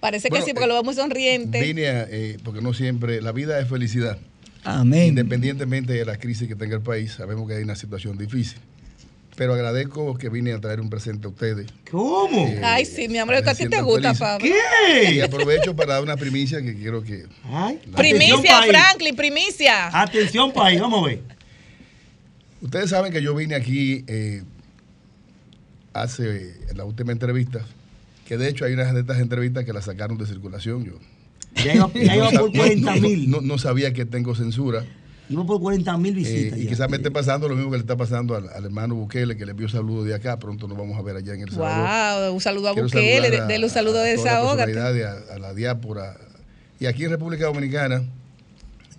Parece Bueno, que sí, porque lo veo muy sonriente. Vine a, eh, porque no siempre, la vida es felicidad. Amén. Independientemente de la crisis que tenga el país, sabemos que hay una situación difícil. Pero agradezco que vine a traer un presente a ustedes. ¿Cómo? Ay, sí, mi amor, que a ti te gusta. Pablo. Y aprovecho para dar una primicia que quiero que... Primicia, Atención, país. Franklin, primicia. Atención, país, vamos a ver. Ustedes saben que yo vine aquí eh, hace en la última entrevista, que de hecho hay unas de estas entrevistas que las sacaron de circulación. Yo Ya iba, ya iba no, por sab- 40 no- mil. no- no sabía que tengo censura. Iba por 40 mil Eh, visitas. y quizás me esté pasando lo mismo que le está pasando al, al hermano Bukele, que le envió saludos de acá. Pronto nos vamos a ver allá en El Salvador. Wow, un saludo a Quiero Bukele, de- a- dele un saludo de a la desahógate. personalidad, a, a la diáspora. Y aquí en República Dominicana,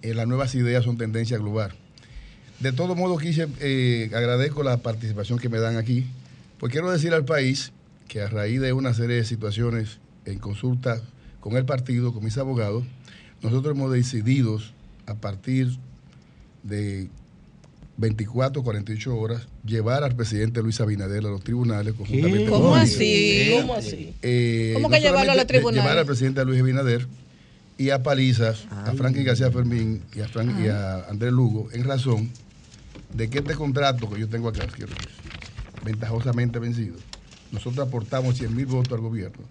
eh, las nuevas ideas son tendencia global. De todo modo, quise, eh, agradezco la participación que me dan aquí, pues quiero decir al país que a raíz de una serie de situaciones en consulta con el partido, con mis abogados, nosotros hemos decidido a partir de 24, 48 horas, llevar al presidente Luis Abinader a los tribunales conjuntamente ¿Cómo con así? ¿Cómo así? eh, ¿Cómo que llevarlo a los tribunales? Llevar al presidente Luis Abinader y a Palizas, a Franklin García Fermín y a, Fran- y a Andrés Lugo en razón de que este contrato que yo tengo acá, quiero decir, ventajosamente vencido, nosotros aportamos 100 mil votos al gobierno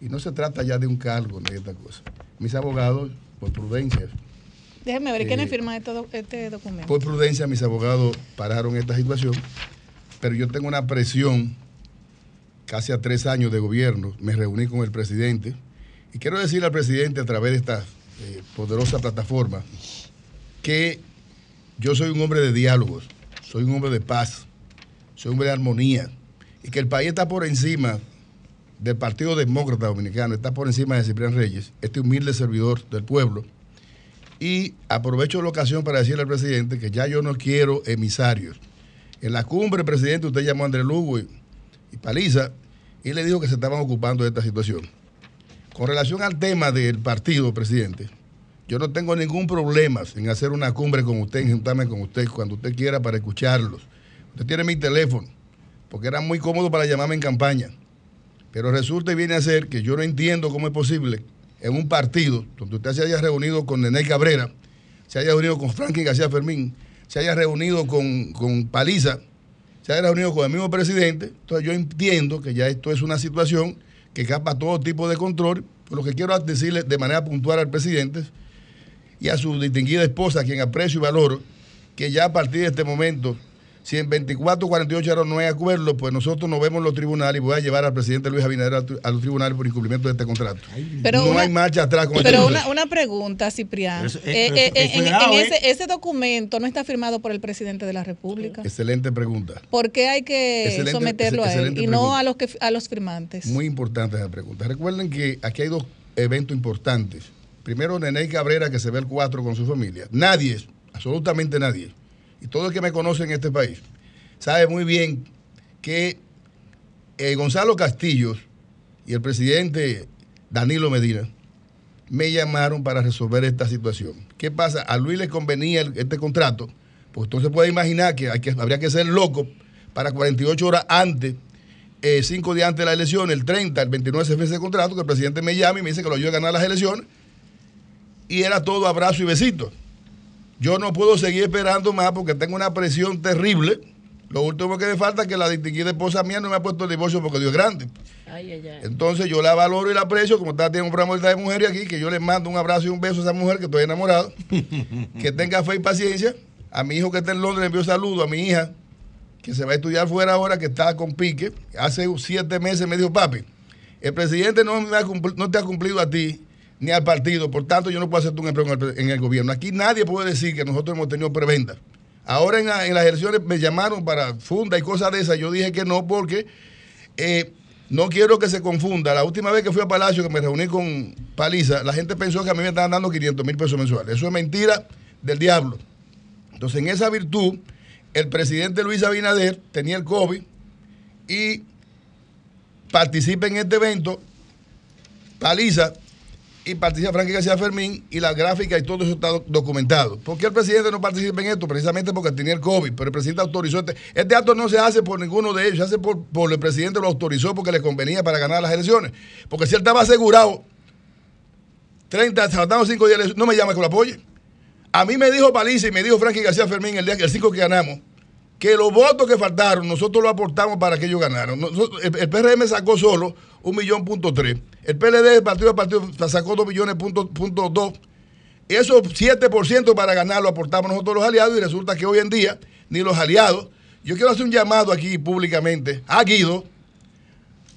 y no se trata ya de un cargo ni de esta cosa. Mis abogados, por prudencia, Déjeme ver, ¿quién Eh, firma este, do- este documento? por prudencia, mis abogados pararon esta situación, pero yo tengo una presión casi a tres años de gobierno. Me reuní con el presidente y quiero decirle al presidente a través de esta eh, poderosa plataforma que yo soy un hombre de diálogos, soy un hombre de paz, soy un hombre de armonía y que el país está por encima del Partido Demócrata Dominicano, está por encima de Ciprián Reyes, este humilde servidor del pueblo. Y aprovecho la ocasión para decirle al presidente que ya yo no quiero emisarios. En la cumbre, presidente, usted llamó a Andrés Lugo y, y Paliza y le dijo que se estaban ocupando de esta situación. Con relación al tema del partido, presidente, yo no tengo ningún problema en hacer una cumbre con usted, en juntarme con usted cuando usted quiera para escucharlos. Usted tiene mi teléfono, porque era muy cómodo para llamarme en campaña. Pero resulta y viene a ser que yo no entiendo cómo es posible en un partido donde usted se haya reunido con Nenel Cabrera, se haya reunido con Franklin García Fermín, se haya reunido con, con Paliza, se haya reunido con el mismo presidente. Entonces yo entiendo que ya esto es una situación que escapa todo tipo de control. Lo que quiero decirle de manera puntual al presidente y a su distinguida esposa, a quien aprecio y valoro, que ya a partir de este momento si en 24 o 48 horas no hay acuerdo, pues nosotros nos vemos en los tribunales y voy a llevar al presidente Luis Abinader a, los tribunales por incumplimiento de este contrato. Pero no una- hay marcha atrás con Pero este una, una pregunta, Ciprián. Eso- Eh, eh, eso es en, grave, en ¿eh? ese, ese documento no está firmado por el presidente de la República. Excelente pregunta. ¿Por qué hay que Excelente- someterlo a él y no a los que a los firmantes? Muy importante esa pregunta. Recuerden que aquí hay dos eventos importantes. Primero, Nene Cabrera, que se ve el 4 con su familia. Nadie, absolutamente nadie, y todo el que me conoce en este país, sabe muy bien que eh, Gonzalo Castillo y el presidente Danilo Medina me llamaron para resolver esta situación. ¿Qué pasa? A Luis le convenía este contrato, pues entonces puede imaginar que, habría que ser loco para 48 horas antes, eh, cinco días antes de la elección, el 30, el 29 se vence el contrato, que el presidente me llame y me dice que lo ayude a ganar las elecciones, y era todo abrazo y besito. Yo no puedo seguir esperando más porque tengo una presión terrible. Lo último que me falta es que la distinguida esposa mía no me ha puesto el divorcio porque Dios es grande. Ay, ay, ay. Entonces yo la valoro y la aprecio, como está tiene un programa de mujeres aquí, que yo le mando un abrazo y un beso a esa mujer que estoy enamorado, que tenga fe y paciencia. A mi hijo que está en Londres le envío saludo, a mi hija que se va a estudiar fuera ahora, que está con pique. Hace siete meses me dijo, papi, el presidente no, me ha cumpli- no te ha cumplido a ti ni al partido, por tanto yo no puedo hacerte un empleo en el, gobierno. Aquí nadie puede decir que nosotros hemos tenido preventa. Ahora en, la- las elecciones me llamaron para funda y cosas de esas, yo dije que no porque eh, no quiero que se confunda. La última vez que fui a Palacio, que me reuní con Paliza, la gente pensó que a mí me estaban dando 500 mil pesos mensuales. Eso es mentira del diablo. Entonces, en esa virtud, el presidente Luis Abinader tenía el COVID y participa en este evento, Paliza, y participa Frankie García Fermín, y la gráfica y todo eso está do- documentado. ¿Por qué el presidente no participa en esto? Precisamente porque tenía el COVID, pero el presidente autorizó este. Este acto no se hace por ninguno de ellos, se hace por, por el presidente lo autorizó porque le convenía para ganar las elecciones. Porque si él estaba asegurado 30, faltando 5 días, no me llama que lo apoye. A mí me dijo Paliza y me dijo Frankie García Fermín el día el 5 que ganamos que los votos que faltaron nosotros los aportamos para que ellos ganaran. Nosotros- el, el PRM sacó solo un millón punto tres. El PLD, el partido de partido, sacó dos millones punto, punto dos. Esos 7% para ganar lo aportamos nosotros los aliados y resulta que hoy en día ni los aliados. Yo quiero hacer un llamado aquí públicamente a Guido,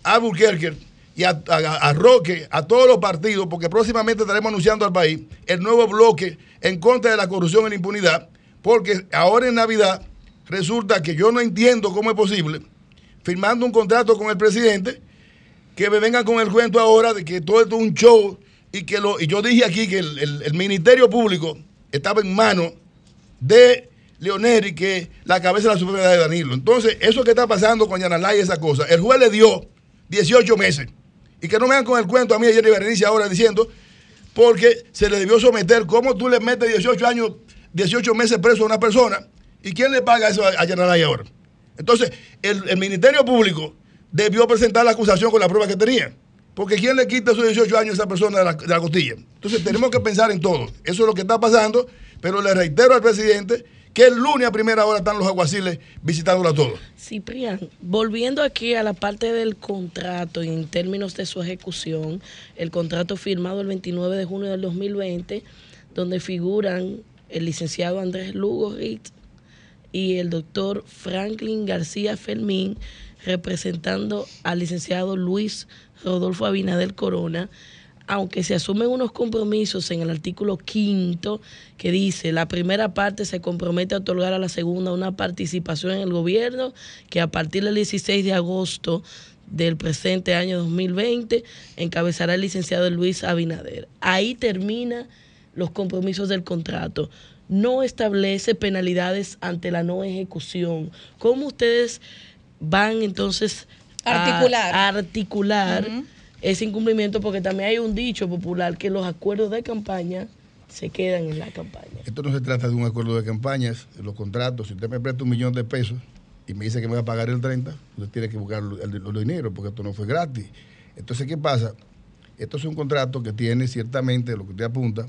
a Burkerker y a, a- a Roque, a todos los partidos, porque próximamente estaremos anunciando al país el nuevo bloque en contra de la corrupción y la impunidad, porque ahora en Navidad resulta que yo no entiendo cómo es posible, firmando un contrato con el presidente, que me vengan con el cuento ahora de que todo esto es un show y que lo, y yo dije aquí que el, el- Ministerio Público estaba en manos de Leonel y que la cabeza de la era de Danilo. Entonces, eso que está pasando con Yanalay y esa cosa, el juez le dio 18 meses. Y que no me hagan con el cuento a mí, a Jenny Berenice, ahora diciendo, porque se le debió someter, ¿cómo tú le metes 18 años, 18 meses preso a una persona? ¿Y quién le paga eso a, Yanalay ahora? Entonces, el, Ministerio Público debió presentar la acusación con la prueba que tenía. Porque ¿quién le quita esos 18 años a esa persona de la, costilla? Entonces tenemos que pensar en todo. Eso es lo que está pasando, pero le reitero al presidente que el lunes a primera hora están los aguaciles visitándolo a todos. Ciprián, volviendo aquí a la parte del contrato en términos de su ejecución, el contrato firmado el 29 de junio del 2020, donde figuran el licenciado Andrés Lugo Ritz y el doctor Franklin García Fermín, representando al licenciado Luis Rodolfo Abinader Corona, aunque se asumen unos compromisos en el artículo quinto que dice la primera parte se compromete a otorgar a la segunda una participación en el gobierno que a partir del 16 de agosto del presente año 2020 encabezará el licenciado Luis Abinader. Ahí termina los compromisos del contrato. No establece penalidades ante la no ejecución. ¿Cómo ustedes van entonces a- Articular. a articular ese incumplimiento? Porque también hay un dicho popular que los acuerdos de campaña se quedan en la campaña. Esto no se trata de un acuerdo de campañas, los contratos. Si usted me presta un millón de pesos y me dice que me va a pagar el 30, usted tiene que buscar el- el- los dineros porque esto no fue gratis. Entonces, ¿qué pasa? Esto es un contrato que tiene ciertamente, lo que usted apunta,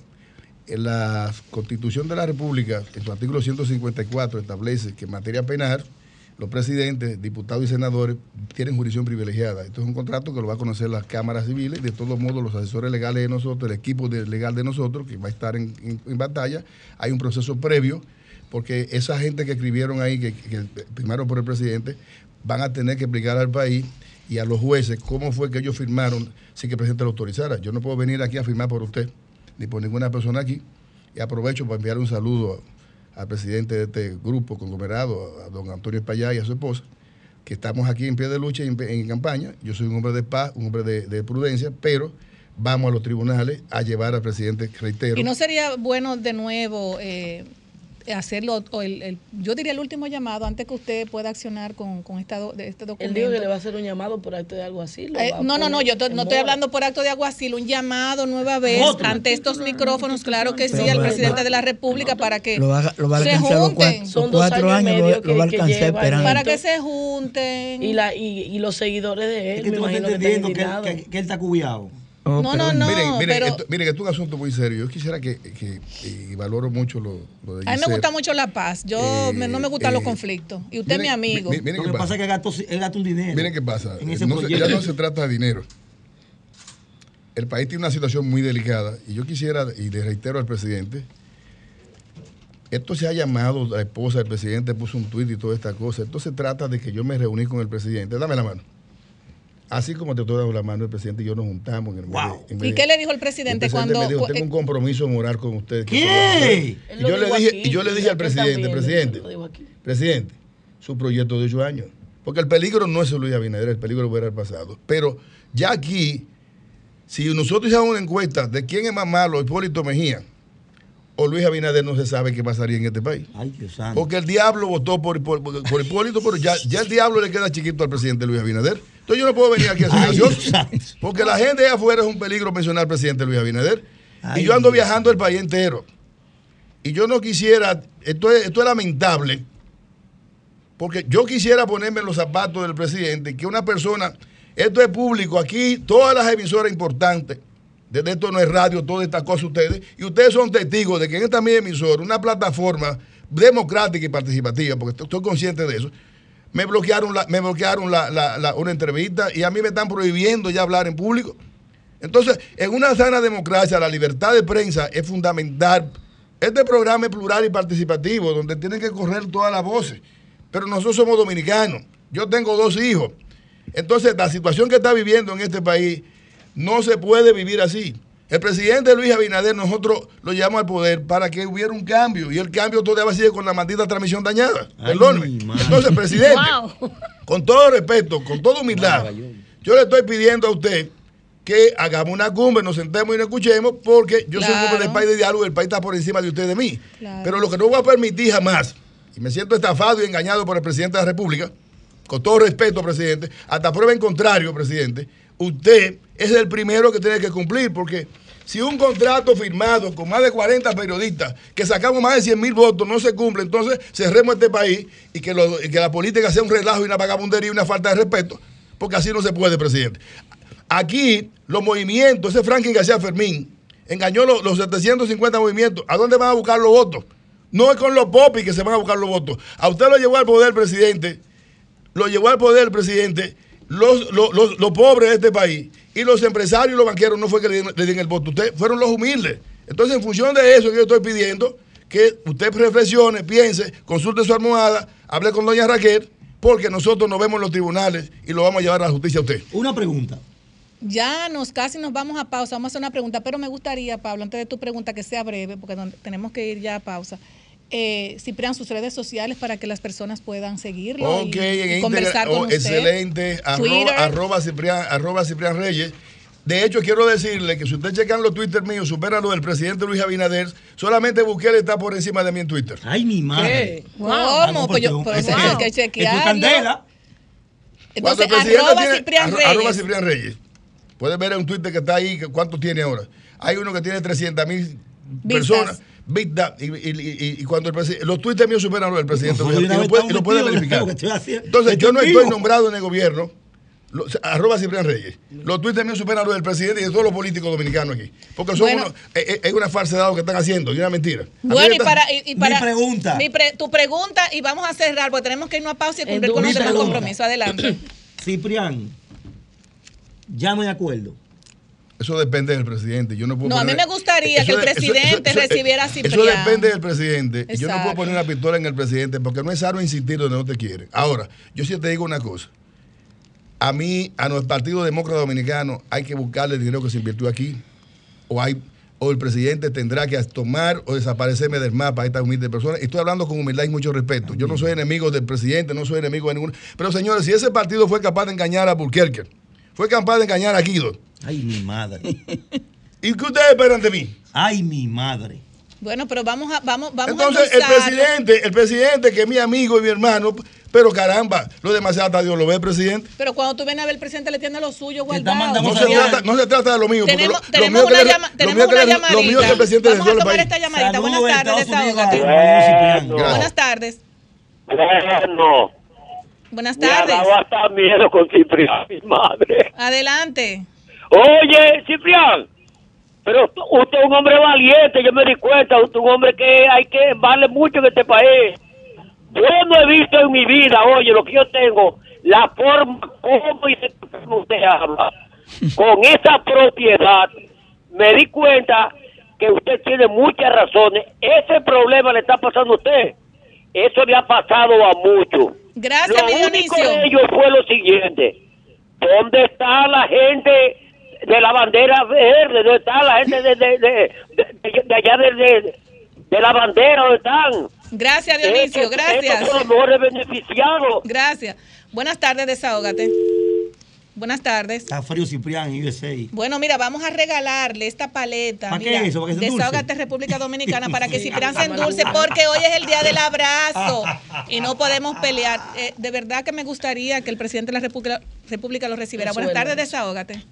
en la Constitución de la República, en su artículo 154, establece que en materia penal, los presidentes, diputados y senadores tienen jurisdicción privilegiada. Esto es un contrato que lo va a conocer las cámaras civiles. De todos modos, los asesores legales de nosotros, el equipo legal de nosotros, que va a estar en, batalla, hay un proceso previo, porque esa gente que escribieron ahí, que, que firmaron por el presidente, van a tener que explicar al país y a los jueces cómo fue que ellos firmaron sin que el presidente lo autorizara. Yo no puedo venir aquí a firmar por usted, ni por ninguna persona aquí. Y aprovecho para enviar un saludo al presidente de este grupo conglomerado, a don Antonio Espallá y a su esposa, que estamos aquí en pie de lucha y en, campaña. Yo soy un hombre de paz, un hombre de, de prudencia, pero vamos a los tribunales a llevar al presidente, reitero. Y no sería bueno de nuevo eh, hacerlo, o el, el- yo diría el último llamado antes que usted pueda accionar con, con esta do- de este Él documento. dijo que le va a hacer un llamado por acto de algo así. lo Eh, no, no, no, yo to- no estoy hablando por acto de aguacil, un llamado nueva vez Otro. ante estos micrófonos, claro que sí, Pero al presidente va- de la República para que Lo va, a- lo va a se junten. cuatro, los cuatro años, lo, lo va a alcanzar esperando. Para que se junten. Y, la, y, y los seguidores de él, Es que tú no estás que entendiendo que, él- que- que él está cubiado. Oh, No, no, no, miren, miren, pero- esto, miren, esto es un asunto muy serio. Yo quisiera que, que- y valoro mucho lo, lo de A mí me Giselle. gusta mucho la paz. Yo Eh, me- no me gustan los eh, conflictos. Y usted es mi miren, amigo. mi- miren Lo qué que pasa pasa. es que él gastó un dinero. Miren qué pasa. No se- ya no se trata de dinero. El país tiene una situación muy delicada y yo quisiera, y le reitero al presidente, esto se ha llamado, la esposa del presidente puso un tuit y toda esta cosa. Esto se trata de que yo me reuní con el presidente. Dame la mano. Así como te estoy dando la mano, el presidente y yo nos juntamos. En el Wow. en ¿Y qué le dijo el el presidente, presidente cuando... me dijo, tengo un compromiso moral con usted. que ¿Qué? eso lo vamos a hacer". Él Y yo, le dije, aquí, y yo le dije al presidente, también, presidente, presidente, su proyecto de ocho años. Porque el peligro no es Luis Abinader, el peligro era el pasado. Pero ya aquí, si nosotros hiciéramos una encuesta de quién es más malo, Hipólito Mejía o Luis Abinader, no se sabe qué pasaría en este país. Ay, Dios santo. Porque el diablo votó por, por, por Hipólito, pero ya, ya el diablo le queda chiquito al presidente Luis Abinader. Entonces yo no puedo venir aquí a hacer porque la gente de afuera es un peligro mencionar al presidente Luis Abinader. Ay, y yo ando Dios. viajando el país entero. Y yo no quisiera, esto es, esto es lamentable, porque yo quisiera ponerme en los zapatos del presidente, que una persona, esto es público, aquí todas las emisoras importantes, desde esto no es radio, todas estas cosas ustedes, y ustedes son testigos de que en esta misma emisora, una plataforma democrática y participativa, porque estoy consciente de eso, me bloquearon, me bloquearon una entrevista y a mí me están prohibiendo ya hablar en público. Entonces, en una sana democracia, la libertad de prensa es fundamental. Este programa es plural y participativo, donde tienen que correr todas las voces. Pero nosotros somos dominicanos. Yo tengo dos hijos. Entonces, la situación que está viviendo en este país no se puede vivir así. El presidente Luis Abinader, nosotros lo llevamos al poder para que hubiera un cambio. Y el cambio todavía sigue con la maldita transmisión dañada. Perdóneme. Entonces, presidente, Wow. con todo respeto, con toda humildad, yo le estoy pidiendo a usted que hagamos una cumbre, nos sentemos y nos escuchemos, porque yo soy un hombre Claro. del país de diálogo y el país está por encima de usted y de mí. Claro. Pero lo que no voy a permitir jamás, y me siento estafado y engañado por el presidente de la República, con todo respeto, presidente, hasta prueba en contrario, presidente, usted es el primero que tiene que cumplir, porque si un contrato firmado con más de 40 periodistas, que sacamos más de 100 mil votos, no se cumple, entonces cerremos este país y que, lo- y que la política sea un relajo y una vagabundería y una falta de respeto, porque así no se puede, presidente. Aquí, los movimientos, ese Franklin García Fermín, engañó los, los 750 movimientos. ¿A dónde van a buscar los votos? No es con los popis que se van a buscar los votos. A usted lo llevó al poder, presidente, lo llevó al poder presidente, los, los, los- los pobres de este país y los empresarios y los banqueros no fue que le, dieron el voto, ustedes fueron los humildes. Entonces, en función de eso, yo estoy pidiendo que usted reflexione, piense, consulte su almohada, hable con doña Raquel, porque nosotros nos vemos en los tribunales y lo vamos a llevar a la justicia a usted. Una pregunta. Ya nos casi nos vamos a pausa, vamos a hacer una pregunta, pero me gustaría, Pablo, antes de tu pregunta que sea breve, porque tenemos que ir ya a pausa. Eh, Ciprián, sus redes sociales para que las personas puedan seguirlo Ok, y, en y conversar con oh, usted. excelente, arroba, arroba Ciprián, arroba Ciprián Reyes. De hecho, quiero decirle que si usted checan los Twitter míos, supera lo del presidente Luis Abinader, solamente Bukele está por encima de mí en Twitter. Ay, mi madre. ¿Cómo? Pues yo, pues hay que es chequearlo. candela. Entonces, arroba tiene- Ciprián arro- Reyes. arroba Ciprián Reyes. Puedes ver en un Twitter que está ahí, ¿cuánto tiene ahora? Hay uno que tiene 300 mil Vistas. personas. Vistas. Y, y- y- y cuando el los Twitter míos superan los del presidente. Pues, y lo puede, estaba y lo puede metido en verificar. Entonces, yo no Estoy nombrado en el gobierno. Lo- arroba Ciprián Reyes. Los tweets míos superan los del presidente y de todos los políticos dominicanos aquí. Porque son Bueno. unos- es, es- es una falsedad lo que están haciendo y una mentira. Bueno, y para, y, y para pregunta. mi pre- tu pregunta y vamos a cerrar porque tenemos que irnos a pausa y cumplir con nuestro compromiso. Adelante. Ciprián, ya no hay acuerdo. Eso depende del presidente. Yo no puedo No, a mí me gustaría que el de- presidente recibiera Eso depende del presidente. Y Yo no Exacto. puedo poner una pistola en el presidente porque no es sano insistir donde no te quieren. Ahora, yo sí te digo una cosa. A mí, a nuestro Partido Demócrata Dominicano, hay que buscarle el dinero que se invirtió aquí. O hay o el presidente tendrá que tomar o desaparecerme del mapa a esta humilde persona. Y Estoy hablando con humildad y mucho respeto. Yo no soy enemigo del presidente, no soy enemigo de ninguno. Pero señores, si ese partido fue capaz de engañar a Burkerque, fue capaz de engañar a Guido, Ay, mi madre. ¿y qué ustedes esperan de mí? Ay, mi madre. Bueno, pero vamos a vamos vamos Entonces, a el presidente, el presidente que es mi amigo y mi hermano, pero caramba, lo demasiado hasta Dios lo ve el presidente. Pero cuando tú vienes a ver el presidente le tiene lo suyo guardado. No se, trata, no se trata de lo mío. porque Tenemos, lo- lo tenemos mío que una, le- llama- lo tenemos mío que una le- llamadita. Lo mío que el presidente Vamos a tomar país. esta llamadita. Saludos Buenas de tardes, desahógate. Buenas tardes. Bueno, Buenas me ha tardes. dado hasta miedo con Ciprián, mi madre. Adelante. Oye, Ciprián, pero usted es un hombre valiente, yo me di cuenta, usted es un hombre que hay que vale mucho en este país. Yo no he visto en mi vida, oye, lo que yo tengo, la forma como y usted habla, con esa propiedad, me di cuenta que usted tiene muchas razones. Ese problema le está pasando a usted. Eso le ha pasado a muchos. Gracias, Lo mi único de ellos fue lo siguiente. ¿Dónde está la gente de la bandera verde? ¿Dónde está la gente de, de, de, de- de allá de, de- de la bandera? ¿Dónde están? Gracias, Dionisio. Estos- Gracias. estos son los mejores beneficiados. Gracias. Buenas tardes, desahógate. Buenas tardes. Está frío Ciprián en USA. Bueno, mira, vamos a regalarle esta paleta. ¿Para qué mira, es eso? ¿Para que se? Desahógate República Dominicana para que Ciprián se endulce porque hoy es el día del abrazo y no podemos pelear. Eh, de verdad que me gustaría que el presidente de la República, República lo recibiera. Buenas tardes, desahógate.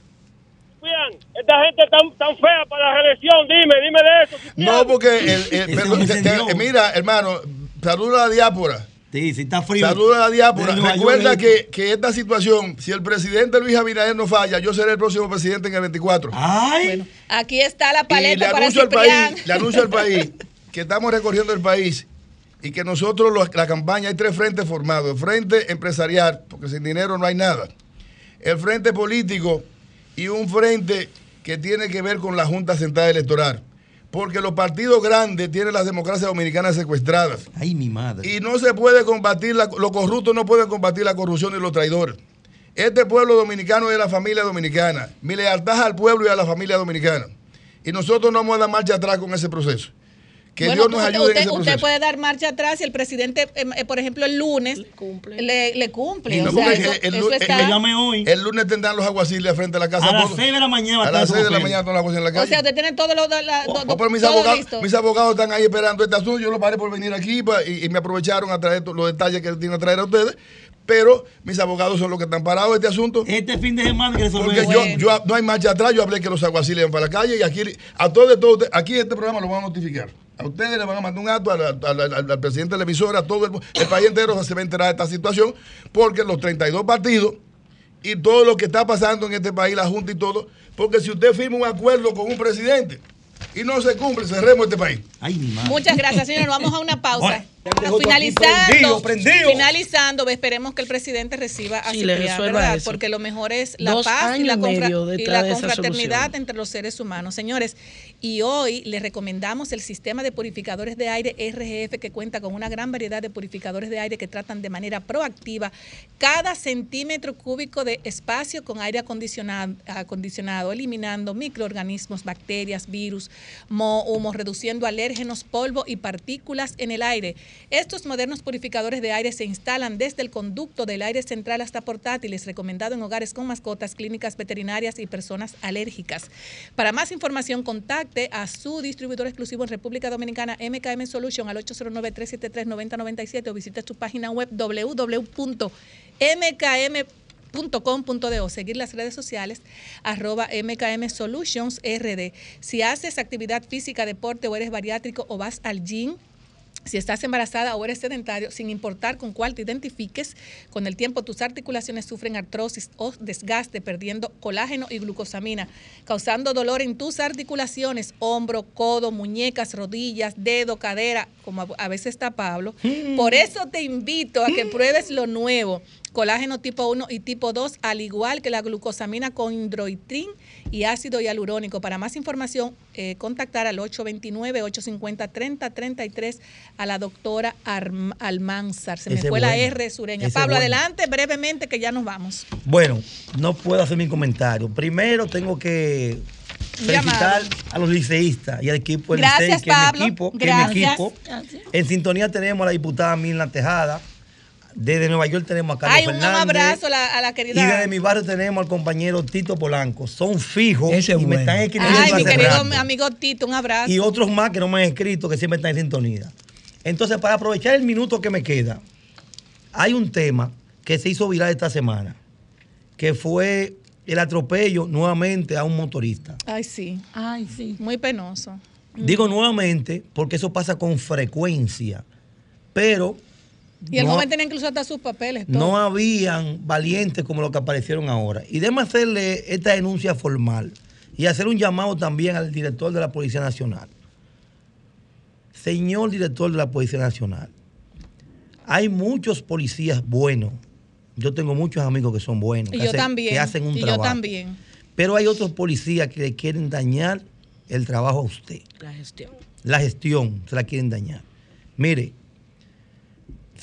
Esta gente tan, tan fea para la reelección, dime, dime de eso. No, porque el, el- perdón, te- te- mira, hermano, saluda a la diáspora. Sí, sí, está frío. Saluda a la Nueva Recuerda que, que esta situación, si el presidente Luis Abinader no falla, yo seré el próximo presidente en el 24. Ay. Aquí está la y le paleta para anuncio al país, le anuncio al país que estamos recorriendo el país y que nosotros los- la campaña hay tres frentes formados, el frente empresarial, porque sin dinero no hay nada, el frente político y un frente que tiene que ver con la Junta Central Electoral. Porque los partidos grandes tienen las democracias dominicanas secuestradas. Ay, mi madre. Y no se puede combatir, la- los corruptos no pueden combatir la corrupción y los traidores. Este pueblo dominicano es la familia dominicana. Mi lealtad al pueblo y a la familia dominicana. Y nosotros no vamos a dar marcha atrás con ese proceso. Que Bueno, Dios nos usted- ayude usted, en ese usted proceso. puede dar marcha atrás si el presidente, eh, eh, por ejemplo, el lunes le, le cumple. No, o sea, porque eso, el, eso está- el- el lunes tendrán los aguaciles frente a la casa. A las todos. 6 de la mañana A las esos 6 de la mañana todos los aguaciles en la o calle. sea, usted tiene todo lo, la- do- No, pero mis todo abogados, listo. mis abogados están ahí esperando este asunto. Yo lo paré por venir aquí pa- y, y me aprovecharon a traer los detalles que tienen que traer a ustedes. Pero mis abogados son los que están parados en este asunto. Este fin de semana que resolver Porque yo, yo no hay marcha atrás. Yo hablé que los aguaciles van para la calle y aquí a todos de todos aquí en este programa lo van a notificar. A ustedes le van a mandar un acto al, al- al- al presidente de la emisora, a todo el, el país entero se va a enterar de esta situación, porque los 32 partidos y todo lo que está pasando en este país, la Junta y todo, porque si usted firma un acuerdo con un presidente y no se cumple, cerremos este país. Ay, mi madre. Muchas gracias, señor. Vamos a una pausa. Bueno, finalizando, prendido, prendido. finalizando, esperemos que el presidente reciba a Sí, le Ciprián, resuelva ¿verdad? eso. Porque lo mejor es la Dos paz y la, y la confraternidad entre los seres humanos. Señores, y hoy les recomendamos el sistema de purificadores de aire RGF que cuenta con una gran variedad de purificadores de aire que tratan de manera proactiva cada centímetro cúbico de espacio con aire acondicionado, acondicionado eliminando microorganismos, bacterias, virus, moho, humo, reduciendo alérgenos, polvo y partículas en el aire. Estos modernos purificadores de aire se instalan desde el conducto del aire central hasta portátiles, recomendado en hogares con mascotas, clínicas veterinarias y personas alérgicas. Para más información, a su distribuidor exclusivo en República Dominicana, MKM Solution, al 809-373-9097 o visite su página web www.mkm.com.do. Seguir las redes sociales, arroba MKM Solutions RD. Si haces actividad física, deporte o eres bariátrico o vas al gym, Si estás embarazada o eres sedentario, sin importar con cuál te identifiques, con el tiempo tus articulaciones sufren artrosis o desgaste, perdiendo colágeno y glucosamina, causando dolor en tus articulaciones, hombro, codo, muñecas, rodillas, dedo, cadera, como a- veces está Pablo. Por eso te invito a que pruebes lo nuevo. Colágeno tipo 1 y tipo 2, al igual que la glucosamina con hidroitrin y ácido hialurónico. Para más información, eh, contactar al 829-850-3033 a la doctora Arm- Almanzar. Se me Ese fue la. R sureña. Ese Pablo, bueno. adelante brevemente que ya nos vamos. Bueno, no puedo hacer mi comentario. Primero tengo que felicitar Llamado. a los liceístas y al equipo del Gracias, Licey, que es mi Pablo. equipo, que es mi Gracias. equipo. En sintonía tenemos a la diputada Milna Tejada. Desde Nueva York tenemos a Carlos Hay un Fernández. abrazo a la, a la Y querida. desde mi barrio tenemos al compañero Tito Polanco. Son fijos Ese y me están escribiendo Ay, mi querido rato. amigo Tito, un abrazo. Y otros más que no me han escrito que siempre están en sintonía. Entonces, para aprovechar el minuto que me queda, hay un tema que se hizo viral esta semana, que fue el atropello nuevamente a un motorista. Ay, sí. Ay, sí. Muy penoso. Digo nuevamente porque eso pasa con frecuencia, pero Y el no- joven tenía incluso hasta sus papeles. todo. no habían valientes como los que aparecieron ahora. Y déjame hacerle esta denuncia formal y hacer un llamado también al director de la Policía Nacional. Señor director de la Policía Nacional, hay muchos policías buenos. Yo tengo muchos amigos que son buenos, Y que, yo hacen, también. que hacen un y trabajo. yo también. Pero hay otros policías que le quieren dañar el trabajo a usted. La gestión. La gestión se la quieren dañar. Mire,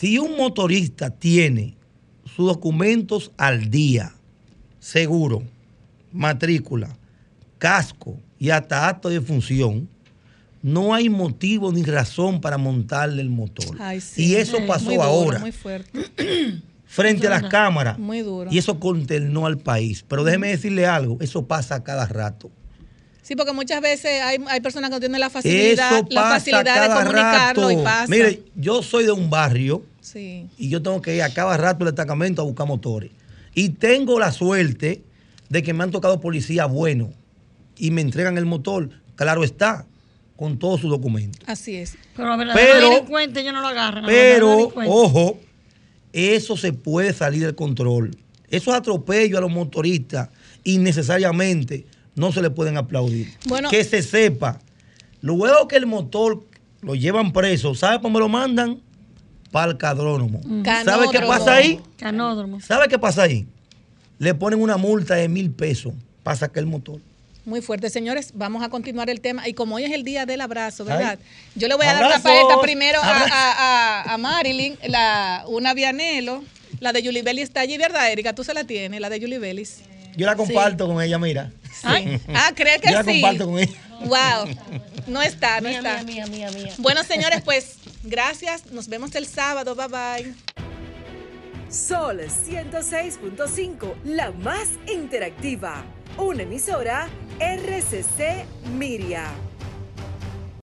si un motorista tiene sus documentos al día, seguro, matrícula, casco y hasta acto de función, no hay motivo ni razón para montarle el motor. Ay, sí. Y eso Muy pasó duro, ahora, Muy fuerte. frente a las cámaras. Muy duro. Y eso consternó al país. Pero déjeme decirle algo, eso pasa cada rato. Sí, porque muchas veces hay, hay personas que no tienen la facilidad, Eso la facilidad de comunicarlo rato. y pasa. Mire, yo soy de un barrio Sí. y yo tengo que ir a cada rato al destacamento a buscar motores. Y tengo la suerte de que me han tocado policías buenos y me entregan el motor, claro está, con todos sus documentos. Así es. Pero a verdadero Pero- delincuente ellos no lo agarran. Pero, ojo, eso se puede salir del control. Esos atropellos a los motoristas innecesariamente no se le pueden aplaudir. Bueno. que se sepa, luego que el motor lo llevan preso, ¿sabe por dónde lo mandan? Para el cadrónomo. ¿Sabe qué pasa ahí? Canódromo. ¿Sabe qué pasa ahí? Le ponen una multa de mil pesos para sacar el motor. Muy fuerte, señores. Vamos a continuar el tema. Y como hoy es el día del abrazo, ¿verdad? Ay. Yo le voy a dar la paleta primero a, Abrazos. a- a- a Marilyn, la, una Vianelo. La de Julie Bellis está allí, ¿verdad, Erika? Tú se la tienes, la de Julie Bellis. Yo la comparto con ella, mira. Ay. Ah, ¿cree que Yo la sí? comparto con ella. Wow. No está, no Mía, está. mía, mía, mía, mía. Bueno, señores, pues gracias. Nos vemos el sábado. Bye bye. Sol 106.5, la más interactiva. Una emisora RCC Miria.